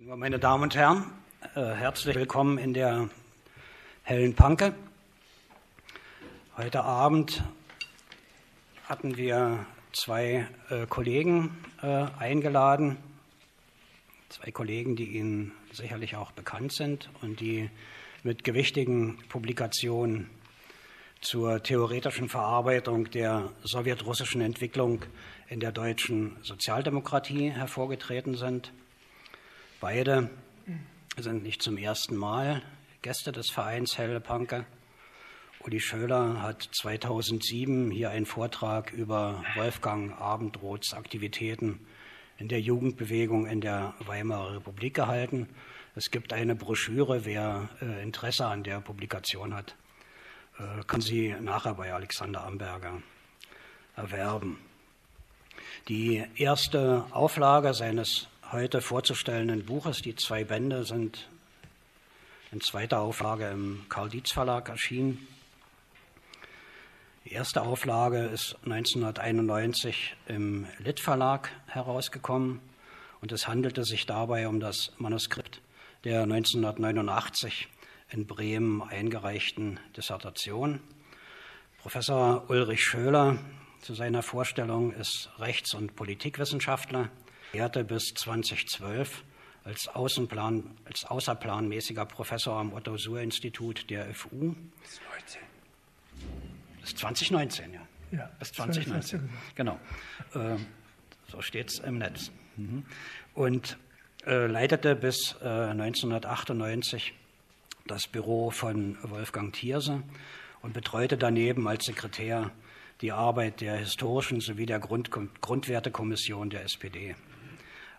Meine Damen und Herren, äh, herzlich willkommen in der Hellen Panke. Heute Abend hatten wir zwei äh, Kollegen äh, eingeladen, zwei Kollegen, die Ihnen sicherlich auch bekannt sind und die mit gewichtigen Publikationen zur theoretischen Verarbeitung der sowjetrussischen Entwicklung in der deutschen Sozialdemokratie hervorgetreten sind. Beide sind nicht zum ersten Mal Gäste des Vereins Helle Panke. Uli Schöler hat 2007 hier einen Vortrag über Wolfgang Abendroths Aktivitäten in der Jugendbewegung in der Weimarer Republik gehalten. Es gibt eine Broschüre, wer äh, Interesse an der Publikation hat, äh, kann sie nachher bei Alexander Amberger erwerben. Die erste Auflage seines heute vorzustellenden Buches. Die zwei Bände sind in zweiter Auflage im Karl Dietz Verlag erschienen. Die erste Auflage ist 1991 im Litt Verlag herausgekommen und es handelte sich dabei um das Manuskript der 1989 in Bremen eingereichten Dissertation. Professor Ulrich Schöler zu seiner Vorstellung ist Rechts- und Politikwissenschaftler lehrte bis 2012 als, Außenplan, als außerplanmäßiger Professor am Otto-Suhr-Institut der FU. Bis 19. Bis 2019, ja. Ja, bis 2019. Genau. Äh, so steht es im Netz. Mhm. Und äh, leitete bis äh, 1998 das Büro von Wolfgang Thierse und betreute daneben als Sekretär die Arbeit der historischen sowie der Grund Grundwertekommission der SPD.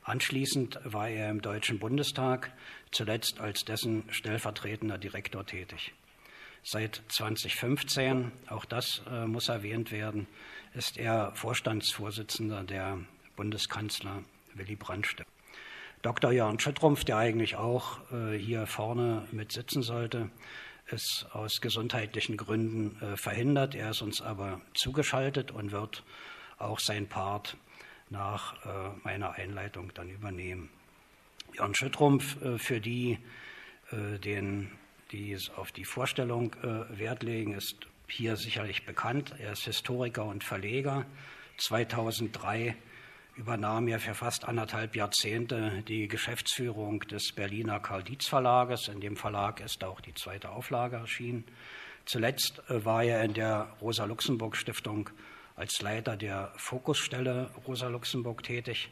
Anschließend war er im Deutschen Bundestag, zuletzt als dessen stellvertretender Direktor tätig. Seit 2015, auch das äh, muss erwähnt werden, ist er Vorstandsvorsitzender der Bundeskanzler Willy Brandt. Dr. Jörn Schüttrumpf, der eigentlich auch äh, hier vorne mit sitzen sollte, ist aus gesundheitlichen Gründen äh, verhindert. Er ist uns aber zugeschaltet und wird auch sein Part nach äh, meiner Einleitung dann übernehmen. Jan Schüttrumpf, äh, für die, äh, den, die auf die Vorstellung Wert legen, ist hier sicherlich bekannt. Er ist Historiker und Verleger. 2003 übernahm er für fast anderthalb Jahrzehnte die Geschäftsführung des Berliner Karl Dietz Verlages. In dem Verlag ist auch die zweite Auflage erschienen. Zuletzt war er in der Rosa Luxemburg Stiftung als Leiter der Fokusstelle Rosa Luxemburg tätig.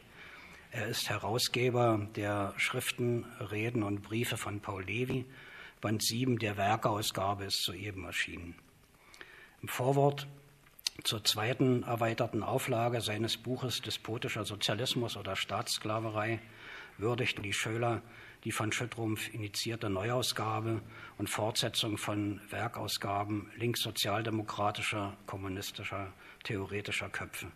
Er ist Herausgeber der Schriften, Reden und Briefe von Paul Levi. Band 7 der Werkeausgabe ist soeben erschienen. Im Vorwort zur zweiten erweiterten Auflage seines Buches Despotischer Sozialismus oder Staatssklaverei würdigte die Schöler die von Schüttrumpf initiierte Neuausgabe und Fortsetzung von Werkausgaben linkssozialdemokratischer, kommunistischer theoretischer Köpfe.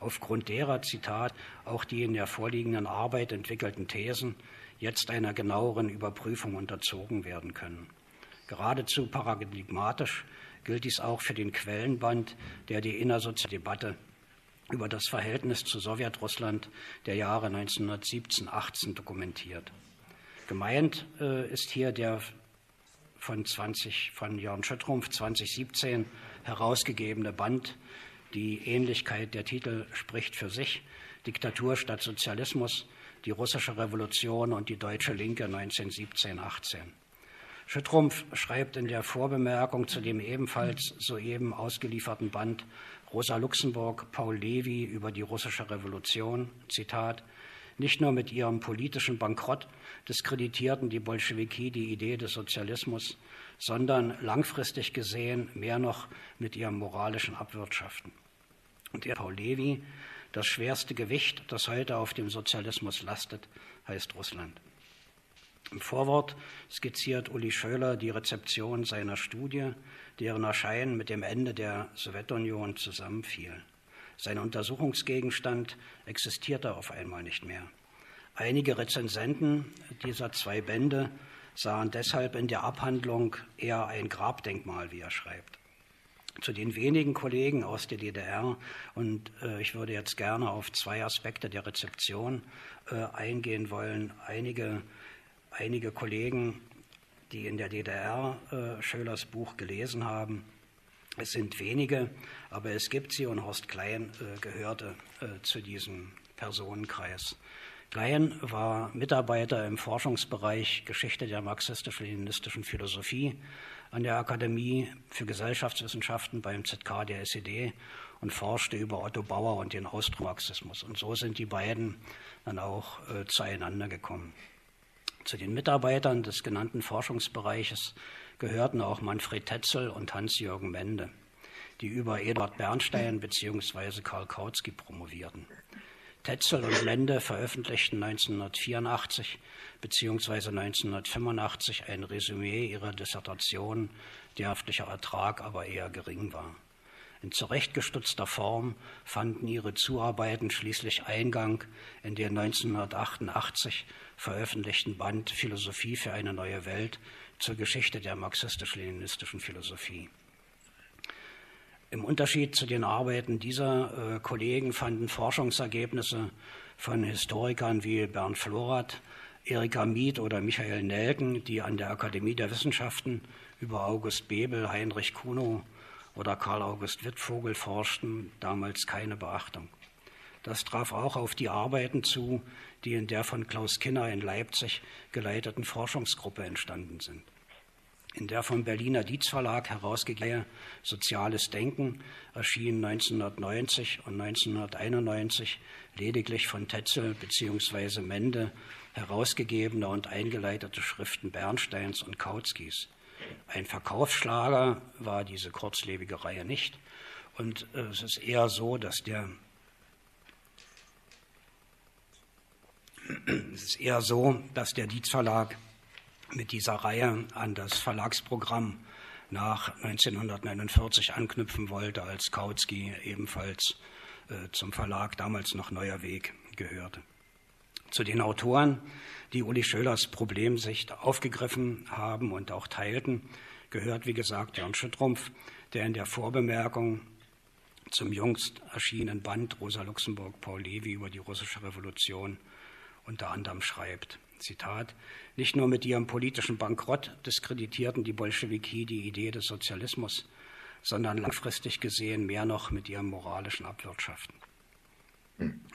Aufgrund derer, Zitat, auch die in der vorliegenden Arbeit entwickelten Thesen jetzt einer genaueren Überprüfung unterzogen werden können. Geradezu paradigmatisch gilt dies auch für den Quellenband, der die innersoziale Debatte über das Verhältnis zu Sowjetrussland der Jahre 1917-18 dokumentiert. Gemeint äh, ist hier der von, 20, von Jörn Schüttrumpf 2017 herausgegebene Band die Ähnlichkeit der Titel spricht für sich. Diktatur statt Sozialismus, die russische Revolution und die deutsche Linke 1917-18. Schüttrumpf schreibt in der Vorbemerkung zu dem ebenfalls soeben ausgelieferten Band Rosa Luxemburg, Paul Levi über die russische Revolution, Zitat, nicht nur mit ihrem politischen Bankrott diskreditierten die Bolschewiki die Idee des Sozialismus, sondern langfristig gesehen mehr noch mit ihrem moralischen Abwirtschaften. Und der Paul Levi, das schwerste Gewicht, das heute auf dem Sozialismus lastet, heißt Russland. Im Vorwort skizziert Uli Schöler die Rezeption seiner Studie, deren Erscheinen mit dem Ende der Sowjetunion zusammenfiel. Sein Untersuchungsgegenstand existierte auf einmal nicht mehr. Einige Rezensenten dieser zwei Bände sahen deshalb in der Abhandlung eher ein Grabdenkmal, wie er schreibt. zu den wenigen Kollegen aus der DDR. Und äh, ich würde jetzt gerne auf zwei Aspekte der Rezeption äh, eingehen wollen. Einige, einige Kollegen, die in der DDR äh, Schölers Buch gelesen haben, es sind wenige, aber es gibt sie und Horst Klein äh, gehörte äh, zu diesem Personenkreis. Klein war Mitarbeiter im Forschungsbereich Geschichte der marxistisch-leninistischen Philosophie an der Akademie für Gesellschaftswissenschaften beim ZK der SED und forschte über Otto Bauer und den Austromarxismus. Und so sind die beiden dann auch äh, zueinander gekommen. Zu den Mitarbeitern des genannten Forschungsbereiches gehörten auch Manfred Tetzel und Hans-Jürgen Mende, die über Eduard Bernstein bzw. Karl Kautsky promovierten. Tetzel und Mende veröffentlichten 1984 bzw. 1985 ein Resümee ihrer Dissertation, der haftliche Ertrag aber eher gering war. In zurechtgestutzter Form fanden ihre Zuarbeiten schließlich Eingang in den 1988 veröffentlichten Band Philosophie für eine neue Welt zur Geschichte der marxistisch-leninistischen Philosophie. Im Unterschied zu den Arbeiten dieser äh, Kollegen fanden Forschungsergebnisse von Historikern wie Bernd Florath, Erika Mieth oder Michael Nelken, die an der Akademie der Wissenschaften über August Bebel, Heinrich Kuno oder Karl August Wittvogel forschten, damals keine Beachtung. Das traf auch auf die Arbeiten zu, die in der von Klaus Kinner in Leipzig geleiteten Forschungsgruppe entstanden sind. In der vom Berliner Dietz Verlag herausgegebene Soziales Denken erschien 1990 und 1991 lediglich von Tetzel bzw. Mende herausgegebene und eingeleitete Schriften Bernsteins und Kautskis. Ein Verkaufsschlager war diese kurzlebige Reihe nicht. Und äh, es ist eher so, dass der es ist eher so, dass der Dietz Verlag mit dieser Reihe an das Verlagsprogramm nach 1949 anknüpfen wollte, als Kautsky ebenfalls äh, zum Verlag damals noch Neuer Weg gehörte. Zu den Autoren, die Uli Schölers Problemsicht aufgegriffen haben und auch teilten, gehört, wie gesagt, Jan Schüttrumpf, der in der Vorbemerkung zum jüngst erschienenen Band Rosa Luxemburg Paul Levi über die russische Revolution unter anderem schreibt. Zitat, nicht nur mit ihrem politischen Bankrott diskreditierten die Bolschewiki die Idee des Sozialismus, sondern langfristig gesehen mehr noch mit ihrem moralischen Abwirtschaften.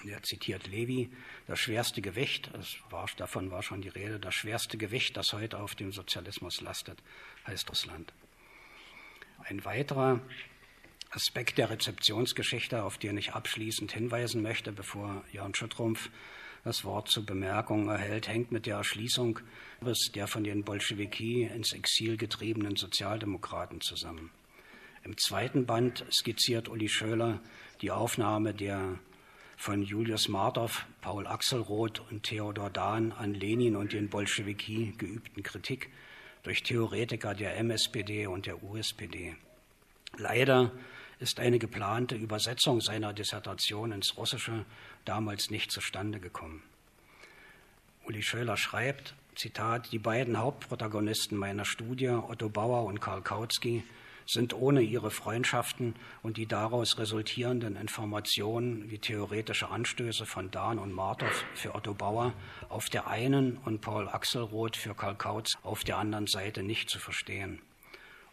Er zitiert Levi, das schwerste Gewicht, war, davon war schon die Rede, das schwerste Gewicht, das heute auf dem Sozialismus lastet, heißt Russland. Ein weiterer Aspekt der Rezeptionsgeschichte, auf den ich abschließend hinweisen möchte, bevor Jan Schüttrumpf das Wort zur Bemerkung erhält, hängt mit der Erschließung der von den Bolschewiki ins Exil getriebenen Sozialdemokraten zusammen. Im zweiten Band skizziert Uli Schöler die Aufnahme der von Julius Martov, Paul Axelroth und Theodor Dahn an Lenin und den Bolschewiki geübten Kritik durch Theoretiker der MSPD und der USPD. Leider ist eine geplante Übersetzung seiner Dissertation ins Russische damals nicht zustande gekommen. Uli Schöler schreibt, Zitat, die beiden Hauptprotagonisten meiner Studie, Otto Bauer und Karl Kautsky, sind ohne ihre Freundschaften und die daraus resultierenden Informationen wie theoretische Anstöße von Dahn und Martov für Otto Bauer auf der einen und Paul Axelroth für Karl Kautz auf der anderen Seite nicht zu verstehen.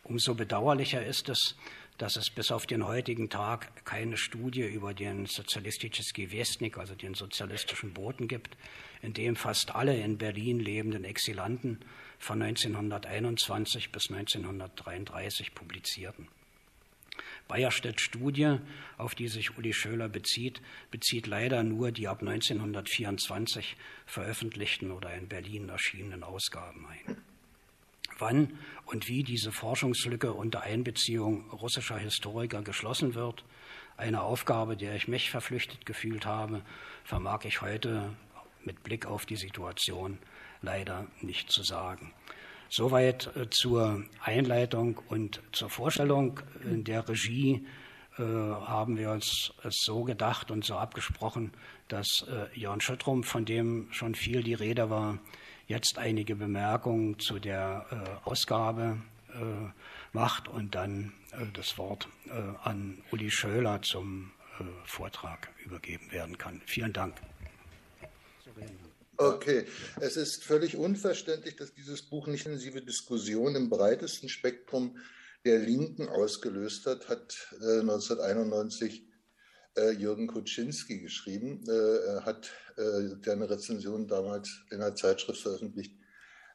Umso bedauerlicher ist es, dass es bis auf den heutigen Tag keine Studie über den Sozialistischen Westnik, also den sozialistischen Boten gibt, in dem fast alle in Berlin lebenden Exilanten von 1921 bis 1933 publizierten. Bayerstedts Studie, auf die sich Uli Schöler bezieht, bezieht leider nur die ab 1924 veröffentlichten oder in Berlin erschienenen Ausgaben ein wann und wie diese Forschungslücke unter Einbeziehung russischer Historiker geschlossen wird, eine Aufgabe, der ich mich verpflichtet gefühlt habe, vermag ich heute mit Blick auf die Situation leider nicht zu sagen. Soweit äh, zur Einleitung und zur Vorstellung. In der Regie äh, haben wir uns es so gedacht und so abgesprochen, dass äh, Jörn Schüttrum, von dem schon viel die Rede war, jetzt einige Bemerkungen zu der äh, Ausgabe macht und dann das Wort an Uli Schöler zum Vortrag übergeben werden kann. Vielen Dank. Okay, es ist völlig unverständlich, dass dieses Buch nicht intensive Diskussion im breitesten Spektrum der Linken ausgelöst hat, hat äh, 1991 äh, Jürgen Kuczynski geschrieben. Äh, hat äh, eine Rezension damals in einer Zeitschrift veröffentlicht,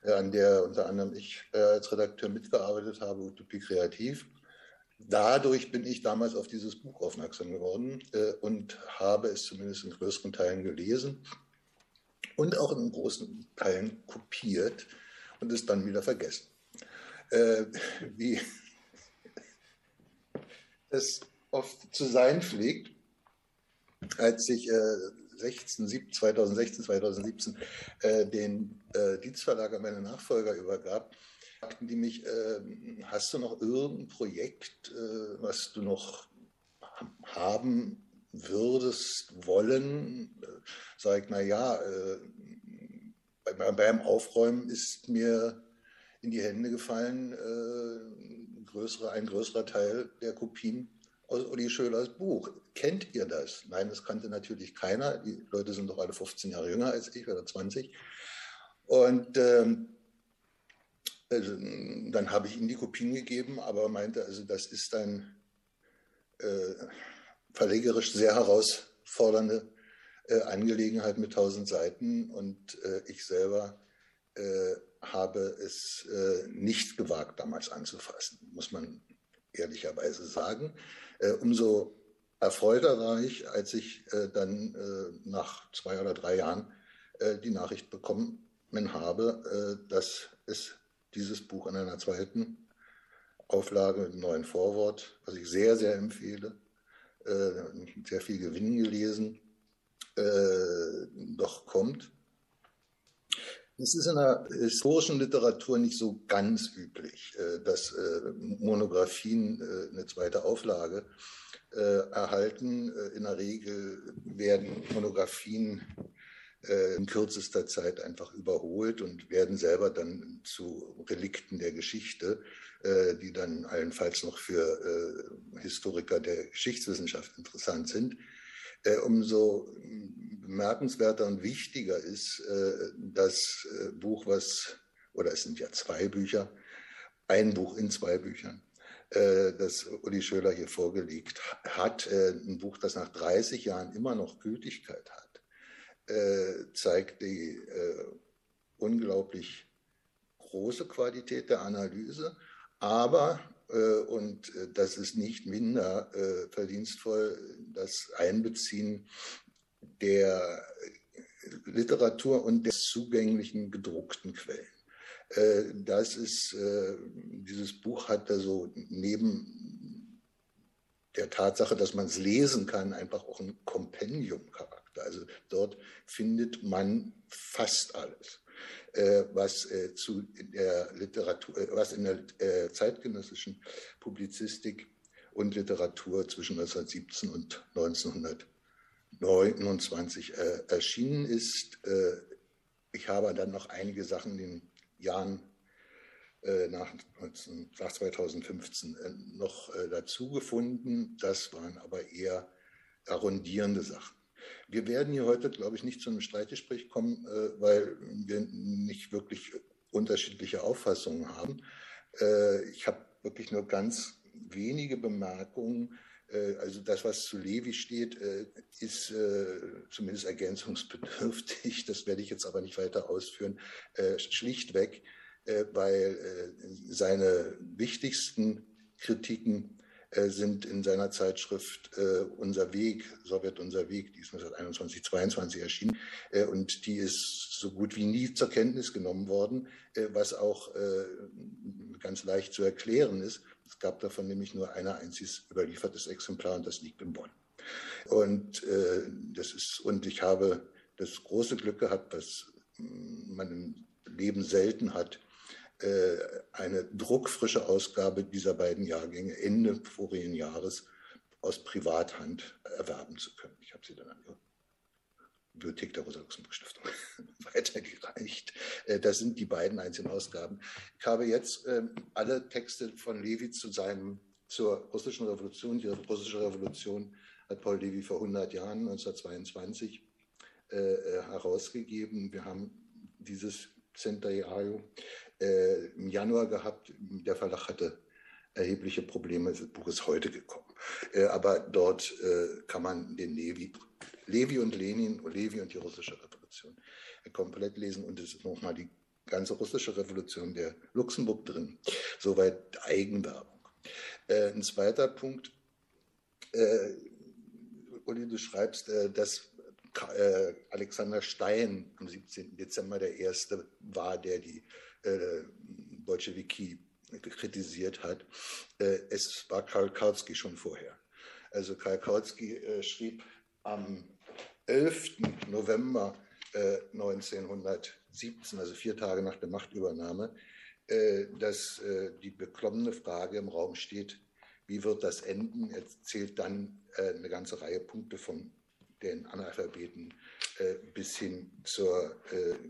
äh, an der unter anderem ich äh, als Redakteur mitgearbeitet habe, Utopie Kreativ. Dadurch bin ich damals auf dieses Buch aufmerksam geworden äh, und habe es zumindest in größeren Teilen gelesen und auch in großen Teilen kopiert und es dann wieder vergessen. Wie es oft zu sein pflegt, als ich äh, 16, 2016, 2017 äh, den äh, Dienstverlag an meine Nachfolger übergab, fragten die mich, äh, hast du noch irgendein Projekt, äh, was du noch haben würdest, wollen? Sag ich, na ja, äh, bei, beim Aufräumen ist mir in die Hände gefallen, äh, größere, ein größerer Teil der Kopien aus Uli Schölers Buch. Kennt ihr das? Nein, das kannte natürlich keiner. Die Leute sind doch alle 15 Jahre jünger als ich oder 20. Und ähm, also, dann habe ich ihm die Kopien gegeben, aber meinte, also das ist ein äh, verlegerisch sehr herausfordernde äh, Angelegenheit mit 1000 Seiten und äh, ich selber äh, habe es äh, nicht gewagt, damals anzufassen, muss man ehrlicherweise sagen. Äh, umso erfreuter war ich, als ich äh, dann äh, nach zwei oder drei Jahren die Nachricht bekommen habe, dass es dieses Buch in einer zweiten Auflage mit einem neuen Vorwort, was ich sehr, sehr empfehle, mit sehr viel Gewinn gelesen, doch kommt. Es ist in der historischen Literatur nicht so ganz üblich, äh, dass äh, Monographien äh, eine zweite Auflage erhalten. In der Regel werden Monographien in kürzester Zeit einfach überholt und werden selber dann zu Relikten der Geschichte, die dann allenfalls noch für Historiker der Geschichtswissenschaft interessant sind. Umso bemerkenswerter und wichtiger ist äh, das äh, Buch, was, oder es sind ja zwei Bücher, ein Buch in zwei Büchern, äh, das Uli Schöler hier vorgelegt hat, ein Buch, das nach 30 Jahren immer noch Gültigkeit hat, zeigt die unglaublich große Qualität der Analyse, aber und das ist nicht minder verdienstvoll, das Einbeziehen der Literatur und der zugänglichen gedruckten Quellen. Äh, das ist, äh, dieses Buch hat also neben der Tatsache, dass man es lesen kann, einfach auch einen Kompendiumcharakter. Also dort findet man fast alles, äh, was zu der Literatur, was in der zeitgenössischen Publizistik und Literatur zwischen 1917 und 1900 29 äh, erschienen ist. Äh, ich habe dann noch einige Sachen in den Jahren äh, nach, nach 2015 äh, noch äh, dazu gefunden. Das waren aber eher arrondierende Sachen. Wir werden hier heute, glaube ich, nicht zu einem Streitgespräch kommen, äh, weil wir nicht wirklich unterschiedliche Auffassungen haben. ich habe wirklich nur ganz wenige Bemerkungen äh, also das, was zu Levi steht, äh, ist äh, zumindest ergänzungsbedürftig. Das werde ich jetzt aber nicht weiter ausführen. Schlichtweg, weil seine wichtigsten Kritiken sind in seiner Zeitschrift Unser Weg, Sowjet Unser Weg, die ist 1921, 22 erschienen und die ist so gut wie nie zur Kenntnis genommen worden, was auch ganz leicht zu erklären ist. Es gab davon nämlich nur ein einziges überliefertes Exemplar und das liegt in Bonn. Und, äh, das ist, und ich habe das große Glück gehabt, was man im Leben selten hat, äh, eine druckfrische Ausgabe dieser beiden Jahrgänge Ende vorigen Jahres aus Privathand erwerben zu können. Ich habe sie dann Bibliothek der Rosa-Luxemburg-Stiftung weitergereicht. Äh, das sind die beiden einzigen Ausgaben. Ich habe jetzt ähm, alle Texte von Levi zu seinem, zur russischen Revolution, die russische Revolution hat Paul Levi vor 100 Jahren, 1922, äh, äh, herausgegeben. Wir haben dieses Centenario äh, im Januar gehabt. Der Verlag hatte erhebliche Probleme. Das Buch ist heute gekommen. Äh, aber dort äh, kann man den Levi, Levi und Lenin, Levi und die russische Revolution komplett lesen und es ist nochmal die ganze russische Revolution der Luxemburg drin. Soweit Eigenwerbung. Äh, ein zweiter Punkt, äh, Uli, du schreibst, äh, dass äh, Alexander Stein am 17. Dezember der Erste war, der die äh, Bolschewiki kritisiert hat. Äh, es war Karl Kautsky schon vorher. Also Karl Kautsky äh, schrieb am 11. November 1917, also vier Tage nach der Machtübernahme, dass die beklommene Frage im Raum steht, wie wird das enden? Er zählt dann eine ganze Reihe Punkte von den Analphabeten bis hin zur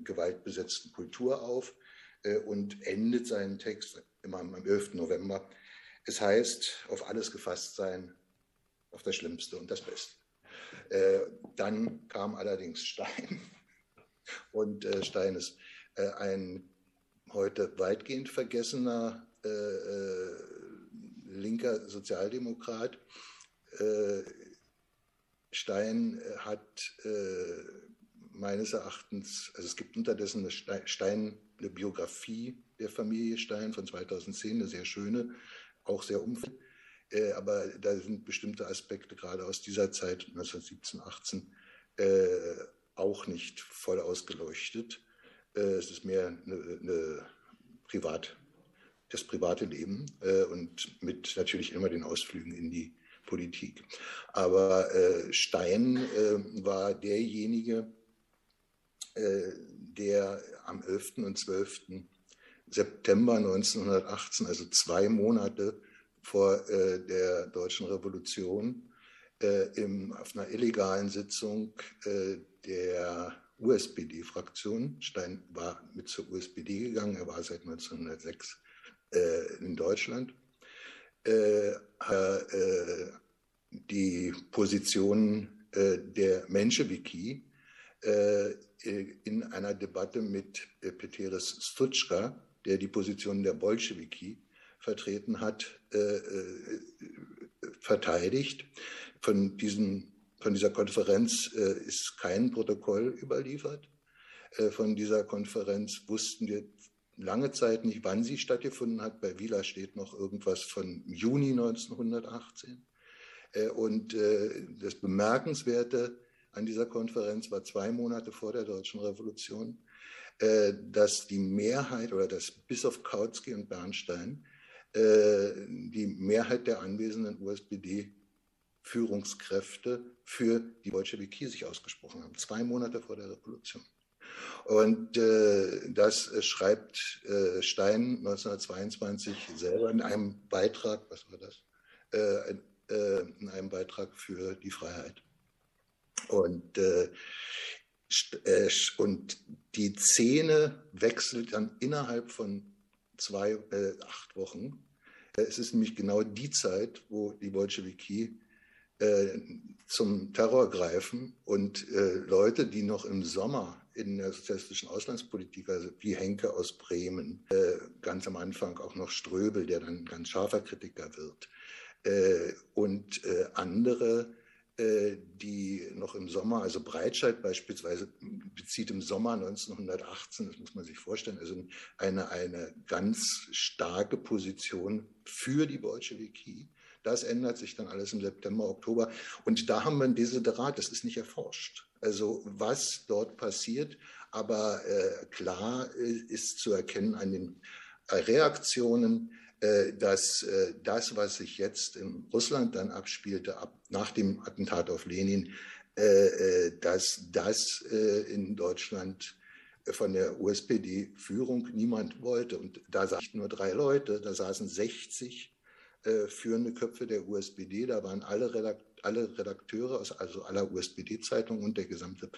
gewaltbesetzten Kultur auf und endet seinen Text immer am 11. November. Es heißt, auf alles gefasst sein, auf das Schlimmste und das Beste. Äh, dann kam allerdings Stein und äh, Stein ist äh, ein heute weitgehend vergessener äh, äh, linker Sozialdemokrat. Äh, Stein hat meines Erachtens, also es gibt unterdessen eine Stein, eine Biografie der Familie Stein von 2010, eine sehr schöne, auch sehr umfassend. Äh, aber da sind bestimmte Aspekte gerade aus dieser Zeit, 1917, 18, äh, auch nicht voll ausgeleuchtet. Äh, es ist mehr eine, eine Privat, das private Leben äh, und mit natürlich immer den Ausflügen in die Politik. Aber äh, Stein äh, war derjenige, der am 11. und 12. September 1918, also zwei Monate vor äh, der deutschen Revolution, äh, im, auf einer illegalen Sitzung äh, der USPD-Fraktion, Stein war mit zur USPD gegangen, er war seit 1906 äh, in Deutschland, äh, äh, die Positionen der Menschewiki in einer Debatte mit Peteris Stutschka, der die Position der Bolschewiki vertreten hat, äh, äh, verteidigt. Von, diesen, von dieser Konferenz äh, ist kein Protokoll überliefert. Äh, von dieser Konferenz wussten wir lange Zeit nicht, wann sie stattgefunden hat. Bei Wieler steht noch irgendwas von Juni 1918. Äh, und äh, das Bemerkenswerte an dieser Konferenz war zwei Monate vor der Deutschen Revolution äh, dass die Mehrheit oder dass bis auf Kautsky und Bernstein äh, die Mehrheit der anwesenden USPD-Führungskräfte für die Bolschewiki sich ausgesprochen haben, zwei Monate vor der Revolution. Und äh, das äh, schreibt äh, Stein 1922 selber in einem Beitrag, was war das? Äh, in einem Beitrag für die Freiheit. Und äh, und die Szene wechselt dann innerhalb von zwei, äh, acht Wochen. Äh, es ist nämlich genau die Zeit, wo die Bolschewiki äh, zum Terror greifen und äh, Leute, die noch im Sommer in der sozialistischen Auslandspolitik, also wie Henke aus Bremen, äh, ganz am Anfang auch noch Ströbel, der dann ganz scharfer Kritiker wird, und andere, äh, die noch im Sommer, also Breitscheid beispielsweise bezieht im Sommer 1918, das muss man sich vorstellen, also eine, eine ganz starke Position für die Bolschewiki. Das ändert sich dann alles im September, Oktober. Und da haben wir ein Desiderat, das ist nicht erforscht. Also was dort passiert, aber äh, klar äh, ist zu erkennen an den Reaktionen, äh, dass äh, das, was sich jetzt in Russland dann abspielte, ab, nach dem Attentat auf Lenin, äh, dass das in Deutschland von der USPD-Führung niemand wollte. Und da saßen nur drei Leute, da saßen 60 führende Köpfe der USPD, da waren alle, Redakt alle Redakteure, also aller USPD-Zeitungen und der gesamte,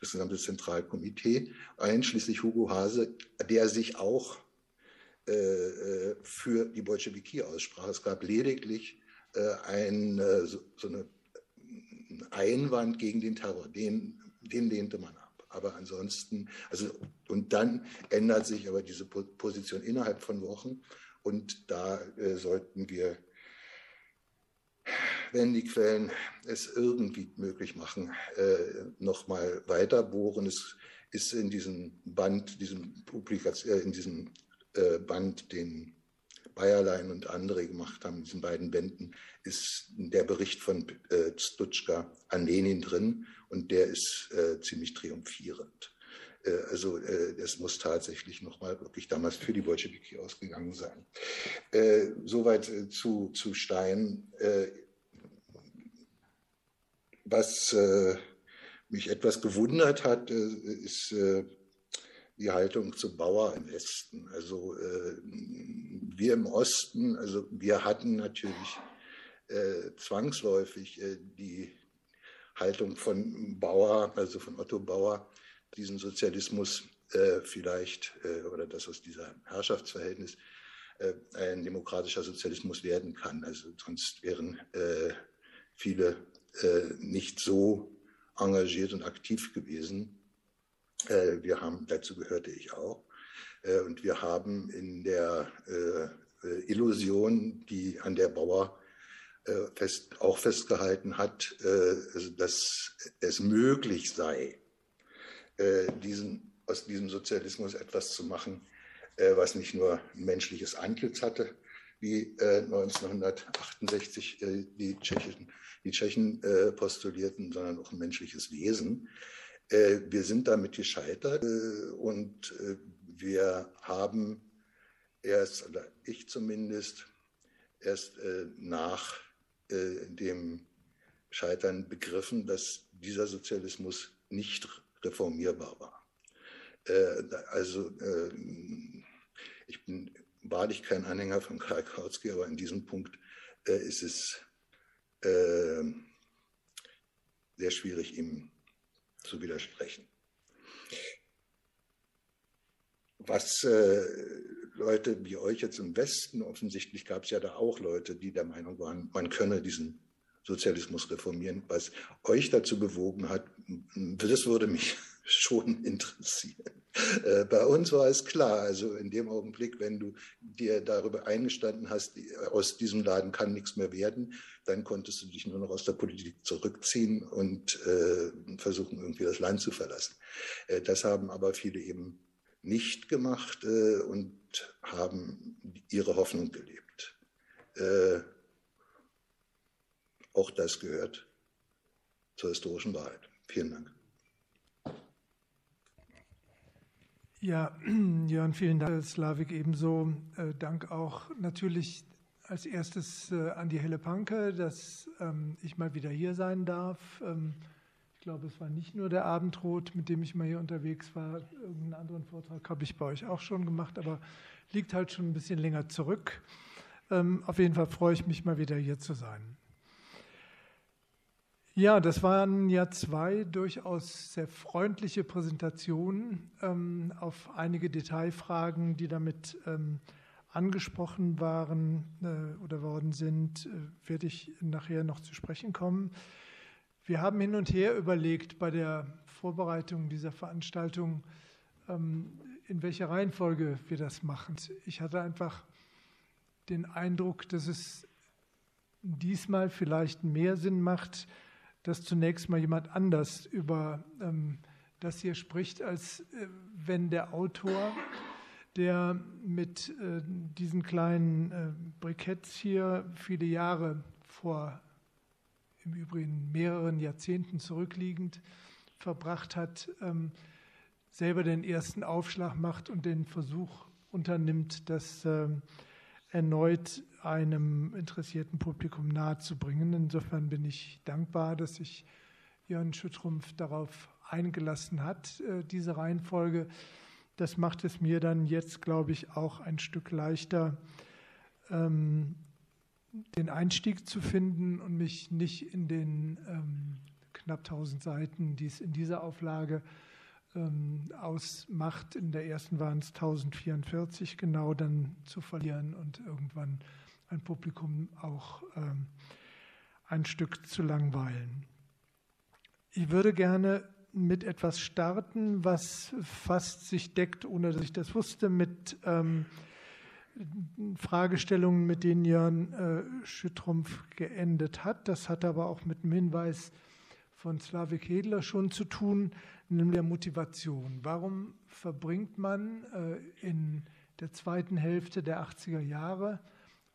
das gesamte Zentralkomitee, einschließlich Hugo Hase, der sich auch äh, äh für die Bolschewiki aussprach. Es gab lediglich äh, ein, äh, so, so eine Einwand gegen den Terror, den, den lehnte man ab. Aber ansonsten, also, und dann ändert sich aber diese Position innerhalb von Wochen. Und da äh, sollten wir, wenn die Quellen es irgendwie möglich machen, äh, nochmal weiter bohren. Es ist in diesem Band, diesem Publikation, äh, in diesem äh, Band, den Bayerlein und andere gemacht haben, in diesen beiden Bänden, ist der Bericht von äh, Stutschka an Lenin drin und der ist äh, ziemlich triumphierend. Äh, also äh, es muss tatsächlich nochmal wirklich damals für die Bolschewiki ausgegangen sein. Äh, soweit äh, zu, zu Stein. Was mich etwas gewundert hat, ist die Haltung zu Bauer im Westen. Also wir im Osten, also wir hatten natürlich zwangsläufig die Haltung von Bauer, also von Otto Bauer, diesen Sozialismus äh, vielleicht äh, oder dass aus dieser Herrschaftsverhältnis äh, ein demokratischer Sozialismus werden kann. Also sonst wären äh, viele äh, nicht so engagiert und aktiv gewesen. Äh, wir haben, dazu gehörte ich auch, und wir haben in der Illusion, die an der Bauer fest, auch festgehalten hat, also dass es möglich sei, äh, diesen, aus diesem Sozialismus etwas zu machen, äh, was nicht nur ein menschliches Antlitz hatte, wie 1968 äh, die Tschechen, die Tschechen postulierten, sondern auch ein menschliches Wesen. Wir sind damit gescheitert und wir haben erst, oder ich zumindest, erst nach dem Scheitern begriffen, dass dieser Sozialismus nicht reformierbar war. Äh, also äh, ich bin wahrlich kein Anhänger von Karl Kautsky, aber in diesem Punkt äh, ist es äh, sehr schwierig, ihm zu widersprechen. Was äh, Leute wie euch jetzt im Westen, offensichtlich gab es ja da auch Leute, die der Meinung waren, man könne diesen Sozialismus reformieren. Was euch dazu bewogen hat, das würde mich schon interessieren. Äh, bei uns war es klar, also in dem Augenblick, wenn du dir darüber eingestanden hast, aus diesem Laden kann nichts mehr werden, dann konntest du dich nur noch aus der Politik zurückziehen und äh, versuchen, irgendwie das Land zu verlassen. Äh, das haben aber viele eben nicht gemacht und haben ihre Hoffnung gelebt. Auch das gehört zur historischen Wahrheit. Vielen Dank. Ja, Jörn, vielen Dank, Slavik, ebenso. Äh, Dank auch natürlich als erstes äh, an die Helle Panke, dass ähm, ich mal wieder hier sein darf. Ähm, ich glaube, es war nicht nur der Abendrot, mit dem ich mal hier unterwegs war. Irgendeinen anderen Vortrag habe ich bei euch auch schon gemacht, aber liegt halt schon ein bisschen länger zurück. Ähm, auf jeden Fall freue ich mich mal wieder hier zu sein. Ja, das waren ja zwei durchaus sehr freundliche Präsentationen ähm, auf einige Detailfragen, die damit ähm, angesprochen waren äh, oder worden sind, äh, werde ich nachher noch zu sprechen kommen. Wir haben hin und her überlegt bei der Vorbereitung dieser Veranstaltung, ähm, in welcher Reihenfolge wir das machen. Ich hatte einfach den Eindruck, dass es diesmal vielleicht mehr Sinn macht, dass zunächst mal jemand anders über ähm, das hier spricht, als äh, wenn der Autor, der mit äh, diesen kleinen äh, Briketts hier viele Jahre vor, im Übrigen mehreren Jahrzehnten zurückliegend, verbracht hat, ähm, selber den ersten Aufschlag macht und den Versuch unternimmt, das ähm, erneut einem interessierten Publikum nahezubringen. Insofern bin ich dankbar, dass sich Jörn Schüttrumpf darauf eingelassen hat, äh, diese Reihenfolge. Das macht es mir dann jetzt, glaube ich, auch ein Stück leichter, ähm, den Einstieg zu finden und mich nicht in den ähm, knapp 1000 Seiten, die es in dieser Auflage ähm, ausmacht, in der ersten waren es 1044 genau, dann zu verlieren und irgendwann ein Publikum auch ähm, ein Stück zu langweilen. Ich würde gerne mit etwas starten, was fast sich deckt, ohne dass ich das wusste, mit ähm, Fragestellungen, mit denen Jörn äh, Schüttrumpf geendet hat. Das hat aber auch mit dem Hinweis von Slavik Hedler schon zu tun, nämlich der Motivation. Warum verbringt man äh, in der zweiten Hälfte der 80er Jahre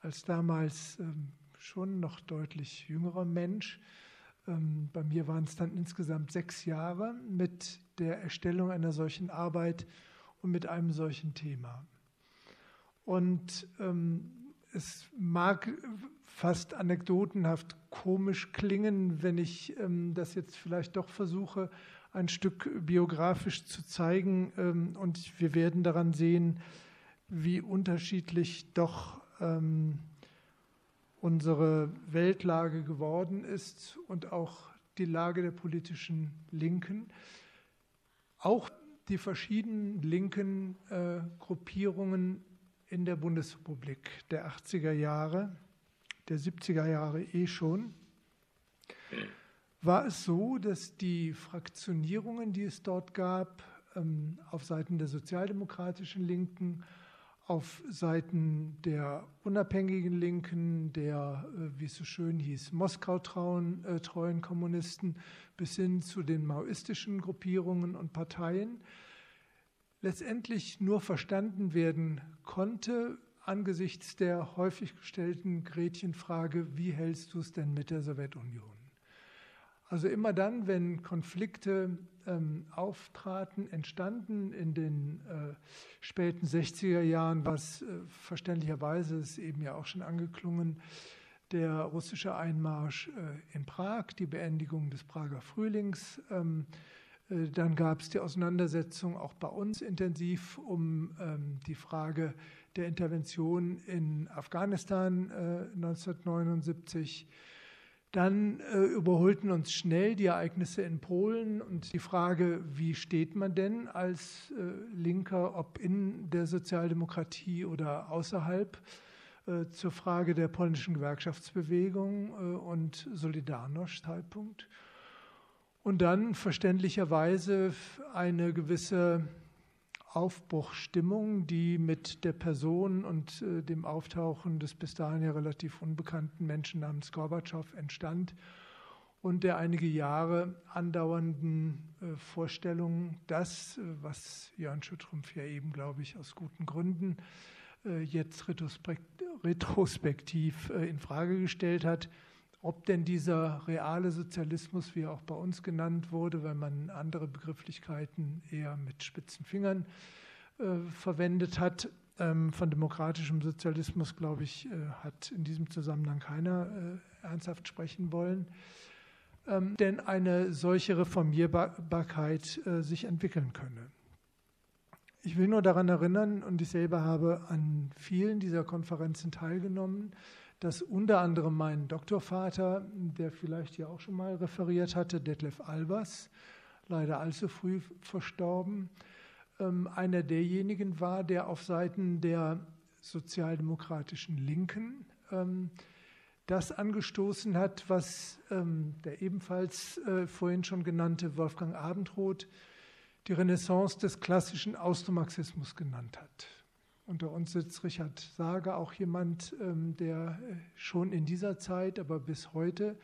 als damals ähm, schon noch deutlich jüngerer Mensch. Ähm, bei mir waren es dann insgesamt sechs Jahre mit der Erstellung einer solchen Arbeit und mit einem solchen Thema. Und ähm, es mag fast anekdotenhaft komisch klingen, wenn ich ähm, das jetzt vielleicht doch versuche, ein Stück biografisch zu zeigen. Ähm, und wir werden daran sehen, wie unterschiedlich doch ähm, unsere Weltlage geworden ist und auch die Lage der politischen Linken. Auch die verschiedenen linken äh, Gruppierungen in der Bundesrepublik der 80er Jahre, der 70er Jahre eh schon, war es so, dass die Fraktionierungen, die es dort gab, ähm, auf Seiten der sozialdemokratischen Linken auf Seiten der unabhängigen Linken, der, äh, wie es so schön hieß, Moskau-treuen äh, Kommunisten bis hin zu den maoistischen Gruppierungen und Parteien letztendlich nur verstanden werden konnte angesichts der häufig gestellten Gretchenfrage, wie hältst du es denn mit der Sowjetunion? Also immer dann, wenn Konflikte ähm, auftraten, entstanden in den äh, späten 60er Jahren, was äh, verständlicherweise ist eben ja auch schon angeklungen, der russische Einmarsch äh, in Prag, die Beendigung des Prager Frühlings. Ähm, äh, dann gab es die Auseinandersetzung auch bei uns intensiv um ähm, die Frage der Intervention in Afghanistan 1979 äh, dann äh, überholten uns schnell die Ereignisse in Polen und die Frage, wie steht man denn als äh, Linker, ob in der Sozialdemokratie oder außerhalb, äh, zur Frage der polnischen Gewerkschaftsbewegung äh, und Solidarność-Zeitpunkt. Und dann verständlicherweise eine gewisse Aufbruchstimmung, die mit der Person und äh, dem Auftauchen des bis dahin ja relativ unbekannten Menschen namens Gorbatschow entstand und der einige Jahre andauernden äh, Vorstellung, das, äh, was Jörn Schüttrumpf ja eben, glaube ich, aus guten Gründen jetzt retrospektiv in Frage gestellt hat, ob denn dieser reale Sozialismus, wie er auch bei uns genannt wurde, weil man andere Begrifflichkeiten eher mit spitzen Fingern äh, verwendet hat, ähm, von demokratischem Sozialismus, glaube ich, äh, hat in diesem Zusammenhang keiner äh, ernsthaft sprechen wollen, ähm, denn eine solche Reformierbarkeit äh, sich entwickeln könne. Ich will nur daran erinnern, und ich selber habe an vielen dieser Konferenzen teilgenommen, dass unter anderem mein Doktorvater, der vielleicht hier auch schon mal referiert hatte, Detlef Albers, leider allzu früh verstorben, ähm, einer derjenigen war, der auf Seiten der sozialdemokratischen Linken ähm, das angestoßen hat, was ähm, der ebenfalls äh, vorhin schon genannte Wolfgang Abendroth die Renaissance des klassischen Austromarxismus genannt hat. Unter uns sitzt Richard Sager, auch jemand, ähm, der äh, schon in dieser Zeit, aber bis heute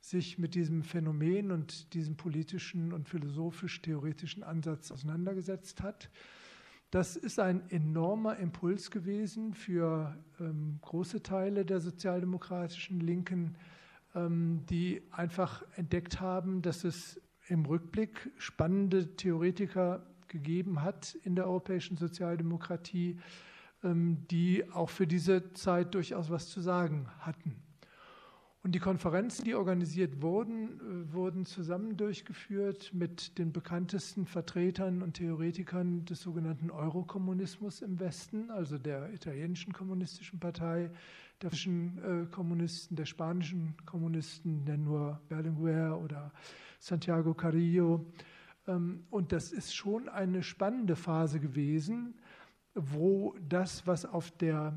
sich mit diesem Phänomen und diesem politischen und philosophisch-theoretischen Ansatz auseinandergesetzt hat. Das ist ein enormer Impuls gewesen für ähm, große Teile der sozialdemokratischen Linken, ähm, die einfach entdeckt haben, dass es im Rückblick spannende Theoretiker gegeben hat in der europäischen Sozialdemokratie, ähm, die auch für diese Zeit durchaus was zu sagen hatten. Und die Konferenzen, die organisiert wurden, äh, wurden zusammen durchgeführt mit den bekanntesten Vertretern und Theoretikern des sogenannten Eurokommunismus im Westen, also der italienischen kommunistischen Partei, der finnischen äh, Kommunisten, der spanischen Kommunisten, nennen nur Berlinguer oder Santiago Carrillo. Ähm, und das ist schon eine spannende Phase gewesen, wo das, was auf der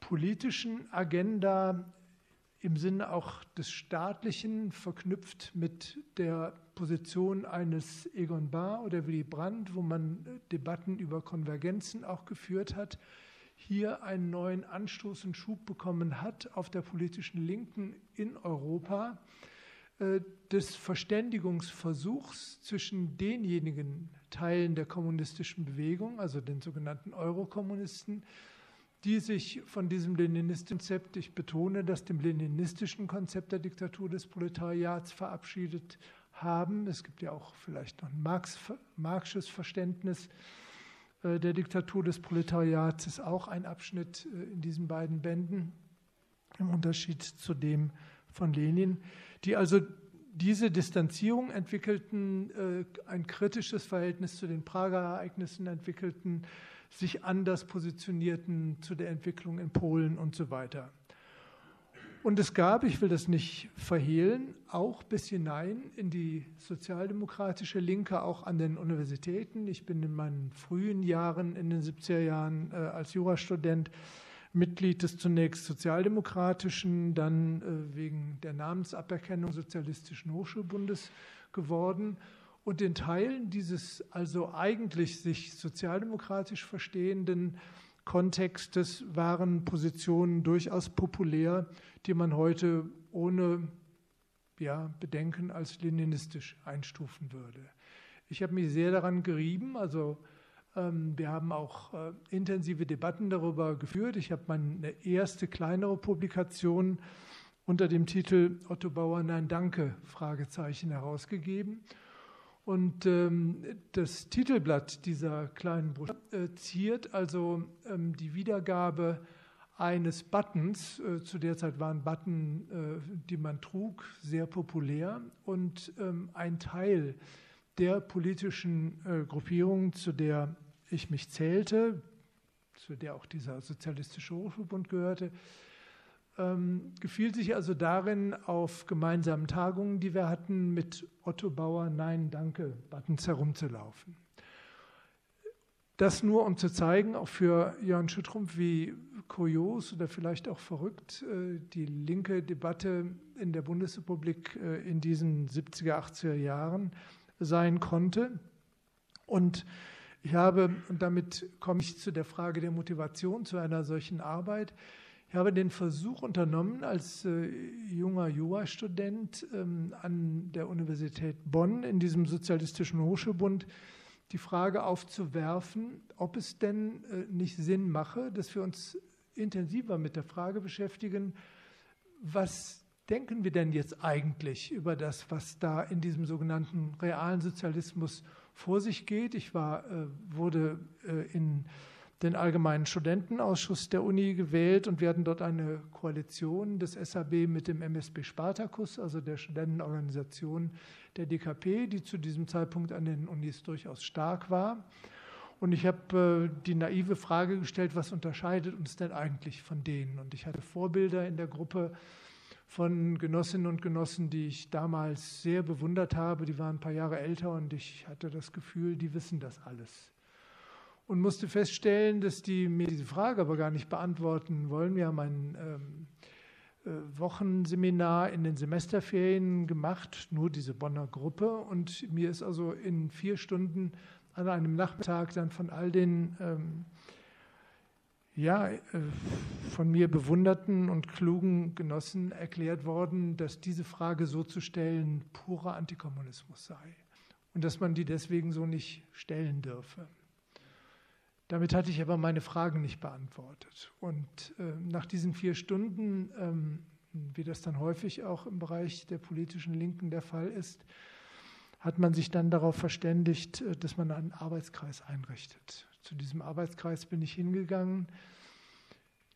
politischen Agenda im Sinne auch des Staatlichen verknüpft mit der Position eines Egon Bahr oder Willy Brandt, wo man Debatten über Konvergenzen auch geführt hat, hier einen neuen Anstoß und Schub bekommen hat auf der politischen Linken in Europa, des Verständigungsversuchs zwischen denjenigen Teilen der kommunistischen Bewegung, also den sogenannten Eurokommunisten, die sich von diesem leninistischen Konzept, ich betone das, dem leninistischen Konzept der Diktatur des Proletariats verabschiedet haben. Es gibt ja auch vielleicht noch ein Marx, Marxisches Verständnis äh, der Diktatur des Proletariats, ist auch ein Abschnitt äh, in diesen beiden Bänden, im Unterschied zu dem von Lenin, die also diese Distanzierung entwickelten, äh, ein kritisches Verhältnis zu den Prager Ereignissen entwickelten, sich anders positionierten zu der Entwicklung in Polen und so weiter. Und es gab, ich will das nicht verhehlen, auch bis hinein in die sozialdemokratische Linke, auch an den Universitäten. Ich bin in meinen frühen Jahren, in den 70er Jahren äh, als Jurastudent Mitglied des zunächst sozialdemokratischen, dann äh, wegen der Namensaberkennung Sozialistischen Hochschulbundes geworden und in Teilen dieses also eigentlich sich sozialdemokratisch verstehenden Kontextes waren Positionen durchaus populär, die man heute ohne ja, Bedenken als leninistisch einstufen würde. Ich habe mich sehr daran gerieben, also wir haben auch äh, intensive Debatten darüber geführt. Ich habe meine erste kleinere Publikation unter dem Titel Otto Bauer Nein Danke Fragezeichen herausgegeben und ähm, das Titelblatt dieser kleinen Broschüre äh, ziert also ähm, die Wiedergabe eines Buttons. Äh, zu der Zeit waren Button, die man trug, sehr populär. Und ähm, ein Teil der politischen Gruppierung, zu der ich mich zählte, zu der auch dieser Sozialistische Hochschulbund gehörte, ähm, gefiel sich also darin, auf gemeinsamen Tagungen, die wir hatten, mit Otto Bauer Nein, danke Buttons herumzulaufen. Das nur, um zu zeigen, auch für Jörn Schüttrumpf, wie kurios oder vielleicht auch verrückt äh, die linke Debatte in der Bundesrepublik äh, in diesen 70er, 80er Jahren sein konnte. Und ich habe, und damit komme ich zu der Frage der Motivation zu einer solchen Arbeit, ich habe den Versuch unternommen, als äh, junger Jurastudent ähm, an der Universität Bonn in diesem Sozialistischen Hochschulbund die Frage aufzuwerfen, ob es denn äh, nicht Sinn mache, dass wir uns intensiver mit der Frage beschäftigen, was denken wir denn jetzt eigentlich über das, was da in diesem sogenannten realen Sozialismus vor sich geht. Ich war, äh, wurde äh, in den Allgemeinen Studentenausschuss der Uni gewählt und wir hatten dort eine Koalition des SAB mit dem MSB Spartacus, also der Studentenorganisation der DKP, die zu diesem Zeitpunkt an den Unis durchaus stark war. Und ich habe äh, die naive Frage gestellt, was unterscheidet uns denn eigentlich von denen? Und ich hatte Vorbilder in der Gruppe von Genossinnen und Genossen, die ich damals sehr bewundert habe. Die waren ein paar Jahre älter und ich hatte das Gefühl, die wissen das alles und musste feststellen, dass die mir diese Frage aber gar nicht beantworten wollen. Wir haben ein ähm, äh, Wochenseminar in den Semesterferien gemacht, nur diese Bonner Gruppe. Und mir ist also in vier Stunden an einem Nachmittag dann von all den ähm, ja, äh, von mir bewunderten und klugen Genossen erklärt worden, dass diese Frage so zu stellen purer Antikommunismus sei und dass man die deswegen so nicht stellen dürfe. Damit hatte ich aber meine Fragen nicht beantwortet. Und äh, nach diesen vier Stunden, ähm, wie das dann häufig auch im Bereich der politischen Linken der Fall ist, hat man sich dann darauf verständigt, äh, dass man einen Arbeitskreis einrichtet. Zu diesem Arbeitskreis bin ich hingegangen.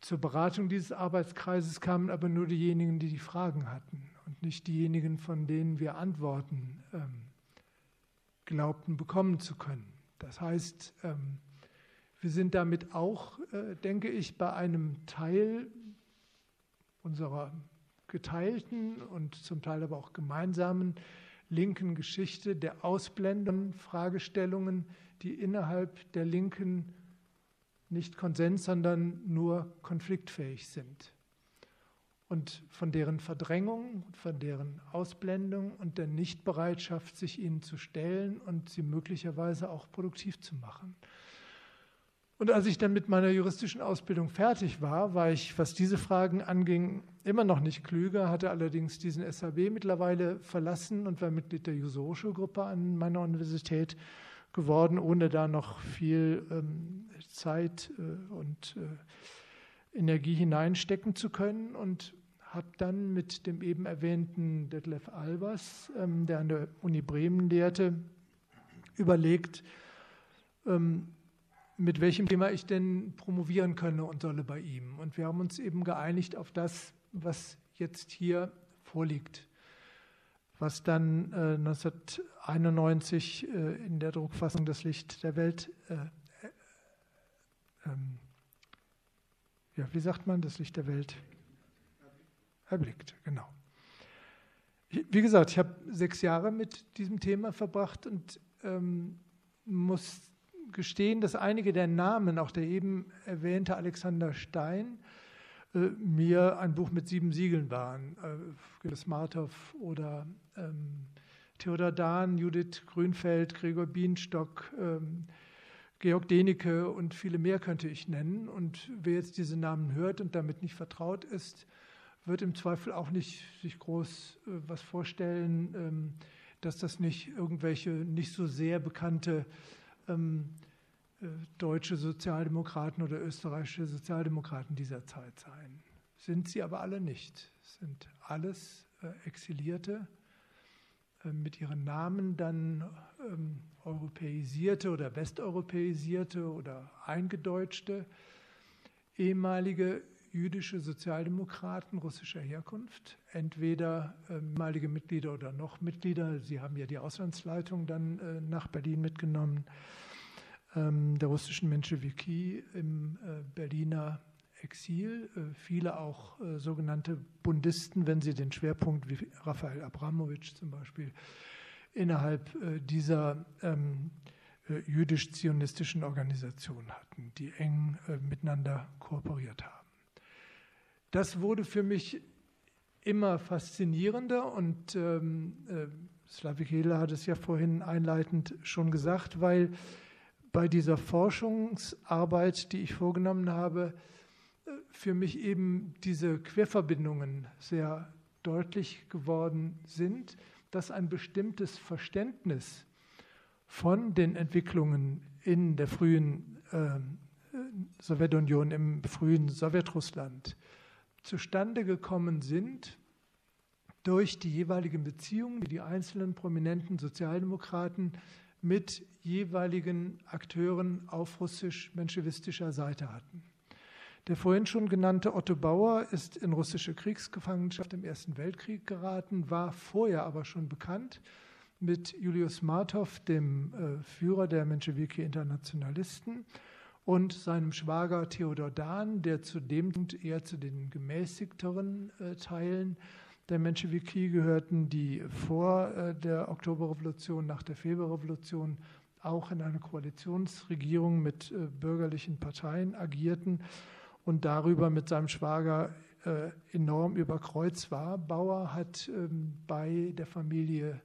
Zur Beratung dieses Arbeitskreises kamen aber nur diejenigen, die die Fragen hatten und nicht diejenigen, von denen wir Antworten ähm, glaubten bekommen zu können. Das heißt, ähm, wir sind damit auch, äh, denke ich, bei einem Teil unserer geteilten und zum Teil aber auch gemeinsamen linken Geschichte der Ausblendung Fragestellungen, die innerhalb der Linken nicht Konsens, sondern nur konfliktfähig sind. Und von deren Verdrängung, von deren Ausblendung und der Nichtbereitschaft, sich ihnen zu stellen und sie möglicherweise auch produktiv zu machen. Und als ich dann mit meiner juristischen Ausbildung fertig war, war ich, was diese Fragen anging, immer noch nicht klüger, hatte allerdings diesen SAB mittlerweile verlassen und war Mitglied der Jusorsche-Gruppe an meiner Universität geworden, ohne da noch viel ähm, Zeit äh, und äh, Energie hineinstecken zu können. Und habe dann mit dem eben erwähnten Detlef Albers, ähm, der an der Uni Bremen lehrte, überlegt, ähm, mit welchem Thema ich denn promovieren könne und solle bei ihm. Und wir haben uns eben geeinigt auf das, was jetzt hier vorliegt, was dann äh, 1991 äh, in der Druckfassung Das Licht der Welt, äh, äh ähm, ja, wie sagt man, das Licht der Welt erblickt, genau. Wie gesagt, ich habe sechs Jahre mit diesem Thema verbracht und ähm, muss gestehen, dass einige der Namen, auch der eben erwähnte Alexander Stein, äh, mir ein Buch mit sieben Siegeln waren. Äh, Martov oder ähm, Theodor Dahn, Judith Grünfeld, Gregor Bienstock, ähm, Georg Denecke und viele mehr könnte ich nennen. Und wer jetzt diese Namen hört und damit nicht vertraut ist, wird im Zweifel auch nicht sich groß äh, was vorstellen, ähm, dass das nicht irgendwelche nicht so sehr bekannte ähm, äh, deutsche Sozialdemokraten oder österreichische Sozialdemokraten dieser Zeit sein. Sind sie aber alle nicht. Sind alles äh, Exilierte, äh, mit ihren Namen dann ähm, europäisierte oder westeuropäisierte oder eingedeutschte ehemalige jüdische Sozialdemokraten russischer Herkunft, entweder ähm, ehemalige Mitglieder oder noch Mitglieder. Sie haben ja die Auslandsleitung dann äh, nach Berlin mitgenommen ähm, der russischen Menschewiki im äh, Berliner Exil, äh, viele auch sogenannte Bundisten, wenn sie den Schwerpunkt wie Raphael Abramowitsch zum Beispiel innerhalb dieser ähm, äh, jüdisch-zionistischen Organisation hatten, die eng miteinander kooperiert haben. Das wurde für mich immer faszinierender und ähm, äh, Slavik Hela hat es ja vorhin einleitend schon gesagt, weil bei dieser Forschungsarbeit, die ich vorgenommen habe, äh, für mich eben diese Querverbindungen sehr deutlich geworden sind, dass ein bestimmtes Verständnis von den Entwicklungen in der frühen äh, Sowjetunion, im frühen Sowjetrussland zustande gekommen sind durch die jeweiligen Beziehungen, die die einzelnen prominenten Sozialdemokraten mit jeweiligen Akteuren auf russisch-menschewistischer Seite hatten. Der vorhin schon genannte Otto Bauer ist in russische Kriegsgefangenschaft im Ersten Weltkrieg geraten, war vorher aber schon bekannt mit Julius Martov, dem äh, Führer der Menschewiki-Internationalisten, und seinem Schwager Theodor Dahn, der zu dem eher zu den gemäßigteren äh, Teilen der Menschewiki gehörten, die vor äh, der Oktoberrevolution, nach der Februarrevolution auch in einer Koalitionsregierung mit äh, bürgerlichen Parteien agierten und darüber mit seinem Schwager enorm über Kreuz war. Bauer hat ähm, bei der Familie